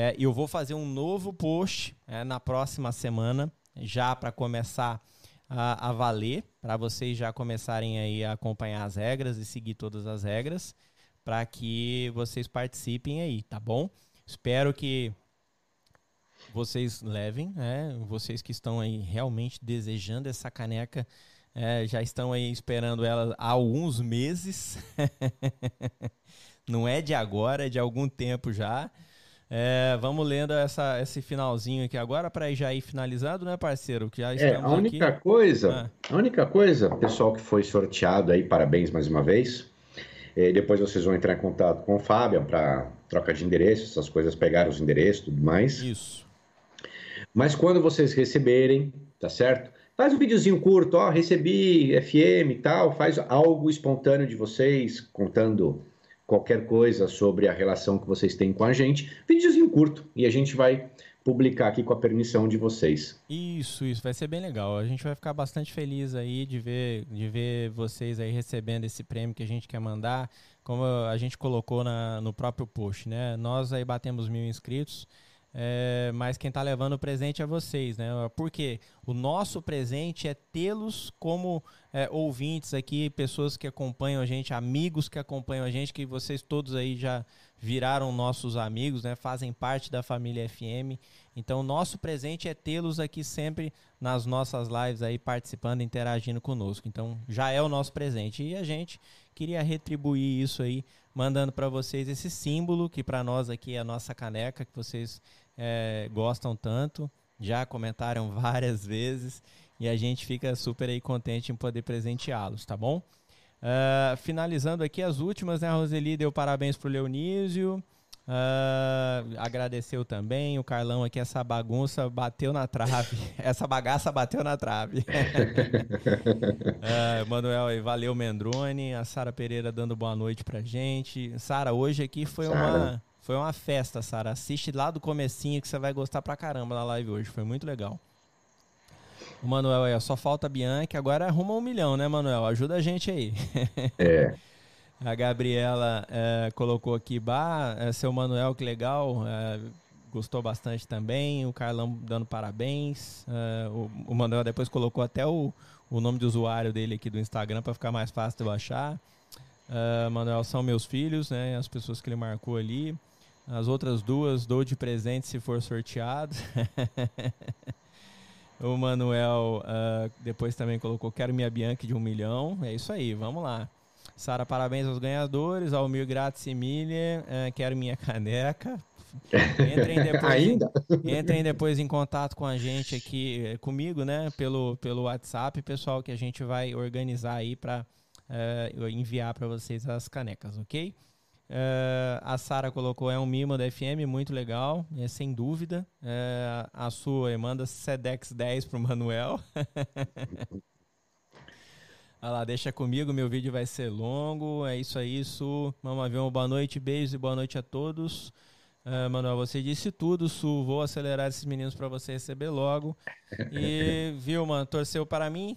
É, eu vou fazer um novo post é, na próxima semana, já para começar a, a valer, para vocês já começarem aí a acompanhar as regras e seguir todas as regras, para que vocês participem aí, tá bom? Espero que vocês levem, né? Vocês que estão aí realmente desejando essa caneca, é, já estão aí esperando ela há alguns meses. não é de agora, é de algum tempo já. É, vamos lendo essa, esse finalzinho aqui agora para já ir finalizado, né, parceiro? Que já É, a única aqui. coisa, Ah. a única coisa, pessoal que foi sorteado aí, parabéns mais uma vez. Eh, depois vocês vão entrar em contato com o Fábio para troca de endereço, essas coisas, pegar os endereços e tudo mais. Isso. Mas quando vocês receberem, tá certo? Faz um videozinho curto, ó, recebi FM e tal, faz algo espontâneo de vocês, contando qualquer coisa sobre a relação que vocês têm com a gente. Videozinho curto, e a gente vai publicar aqui com a permissão de vocês. Isso, isso, vai ser bem legal. A gente vai ficar bastante feliz aí de ver, de ver vocês aí recebendo esse prêmio que a gente quer mandar, como a gente colocou na, no próprio post, né? Nós aí batemos mil inscritos, é, mas quem tá levando o presente é vocês, né? Porque o nosso presente é tê-los como é, ouvintes aqui, pessoas que acompanham a gente, amigos que acompanham a gente, que vocês todos aí já viraram nossos amigos, né? Fazem parte da família FM. Então, nosso presente é tê-los aqui sempre nas nossas lives aí participando, interagindo conosco. Então, já é o nosso presente e a gente queria retribuir isso aí, mandando para vocês esse símbolo que para nós aqui é a nossa caneca que vocês é, gostam tanto, já comentaram várias vezes e a gente fica super aí contente em poder presenteá-los, tá bom? Uh, finalizando aqui as últimas, né? Roseli deu parabéns pro Leonísio. Uh, agradeceu também. O Carlão aqui, essa bagunça bateu na trave. essa bagaça bateu na trave. uh, Manuel aí, valeu Mendrone. A Sara Pereira dando boa noite pra gente. Sara, hoje aqui foi uma, foi uma festa, Sara. Assiste lá do comecinho que você vai gostar pra caramba na live hoje. Foi muito legal. O Manuel aí, só falta a Bianca. Agora arruma um milhão, né, Manuel? Ajuda a gente aí. É. A Gabriela é, colocou aqui, bah, é, seu Manuel, que legal. é, gostou bastante também. O Carlão dando parabéns. é, o, o Manuel depois colocou até o, o nome de usuário dele aqui do Instagram para ficar mais fácil de eu achar. É, Manuel são meus filhos, né? As pessoas que ele marcou ali. As outras duas dou de presente se for sorteado. O Manuel uh, depois também colocou Quero minha Bianca de um milhão. É isso aí, vamos lá. Sara, parabéns aos ganhadores. Almir Grátis e Miller, uh, quero minha caneca. Entrem depois, Ainda? Em, entrem depois em contato com a gente aqui, eh, comigo, né? Pelo, pelo WhatsApp, pessoal, que a gente vai organizar aí para uh, enviar para vocês as canecas, ok? Uh, a Sara colocou é um mimo da FM, muito legal, é, sem dúvida. Uh, a sua manda Sedex 10 pro Manuel. Olha lá, deixa comigo, meu vídeo vai ser longo. É isso aí. Vamos ver uma boa noite, beijos e boa noite a todos. Uh, Manuel, você disse tudo, Su. Vou acelerar esses meninos para você receber logo. E, viu, mano, torceu para mim?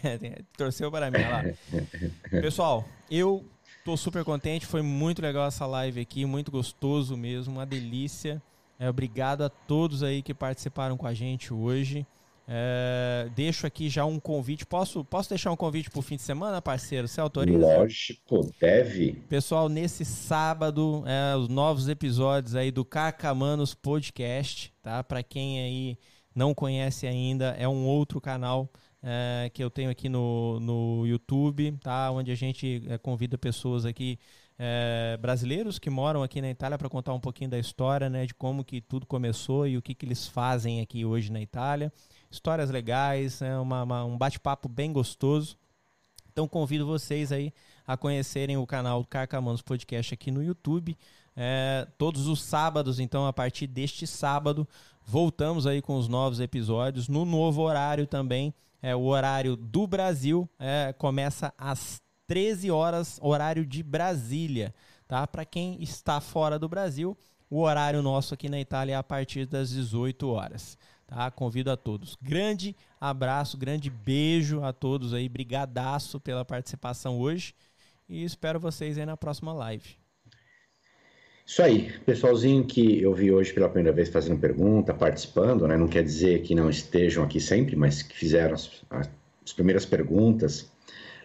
torceu para mim, olha lá. Pessoal, eu Tô super contente, foi muito legal essa live aqui, muito gostoso mesmo, uma delícia. É, obrigado a todos aí que participaram com a gente hoje. É, deixo aqui já um convite. Posso, posso deixar um convite pro fim de semana, parceiro? Você autoriza? Lógico, deve. Pessoal, nesse sábado, é, os novos episódios aí do Cacamanos Podcast, tá? Para quem aí não conhece ainda, é um outro canal é, que eu tenho aqui no, no YouTube, tá? Onde a gente é, convida pessoas aqui é, brasileiros que moram aqui na Itália para contar um pouquinho da história, né? De como que tudo começou e o que, que eles fazem aqui hoje na Itália. Histórias legais, né? uma, uma, um bate-papo bem gostoso. Então convido vocês aí a conhecerem o canal Carcamanos Podcast aqui no YouTube. É, todos os sábados, então, a partir deste sábado, voltamos aí com os novos episódios, no novo horário também. É, o horário do Brasil é, começa às 13 horas, horário de Brasília. Tá? Para quem está fora do Brasil, o horário nosso aqui na Itália é a partir das 18 horas. Tá? Convido a todos. Grande abraço, grande beijo a todos aí. Brigadaço pela participação hoje. E espero vocês aí na próxima live. Isso aí, pessoalzinho que eu vi hoje pela primeira vez fazendo pergunta, participando, né? Não quer dizer que não estejam aqui sempre, mas que fizeram as, as primeiras perguntas.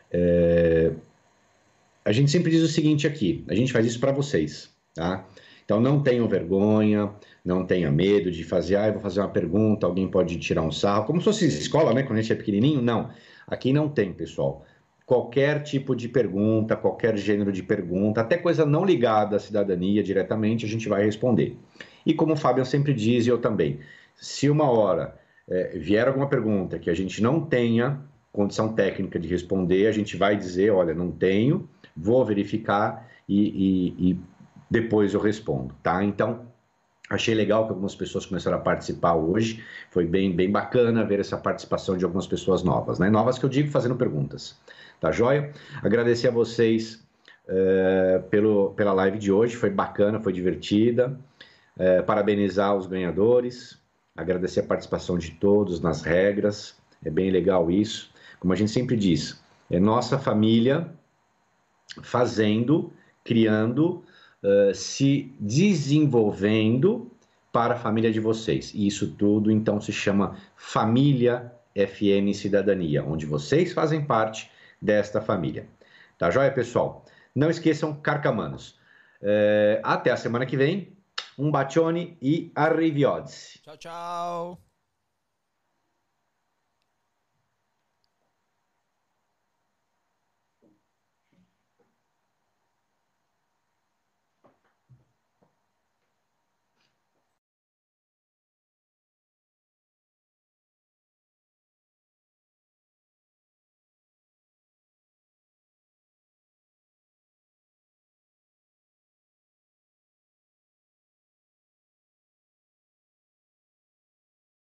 É... A gente sempre diz o seguinte aqui: a gente faz isso para vocês, tá? Então não tenham vergonha, não tenha medo de fazer, ah, eu vou fazer uma pergunta, alguém pode tirar um sarro, como se fosse escola, né? Quando a gente é pequenininho, não. Aqui não tem, pessoal. qualquer tipo de pergunta, qualquer gênero de pergunta, até coisa não ligada à cidadania diretamente, a gente vai responder. E como o Fábio sempre diz, e eu também, se uma hora é, vier alguma pergunta que a gente não tenha condição técnica de responder, a gente vai dizer, olha, não tenho, vou verificar e, e, e depois eu respondo, tá? Então, Achei legal que algumas pessoas começaram a participar hoje. Foi bem, bem bacana ver essa participação de algumas pessoas novas, né? Novas que eu digo fazendo perguntas. Tá joia? Agradecer a vocês uh, pelo, pela live de hoje. Foi bacana, foi divertida. Uh, parabenizar os ganhadores. Agradecer a participação de todos nas regras. É bem legal isso. Como a gente sempre diz, é nossa família fazendo, criando uh, se desenvolvendo para a família de vocês. E isso tudo então se chama Família FN Cidadania, onde vocês fazem parte desta família. Tá joia, pessoal? Não esqueçam, carcamanos. Uh, até a semana que vem. Um bacione e arrivederci. Tchau, tchau.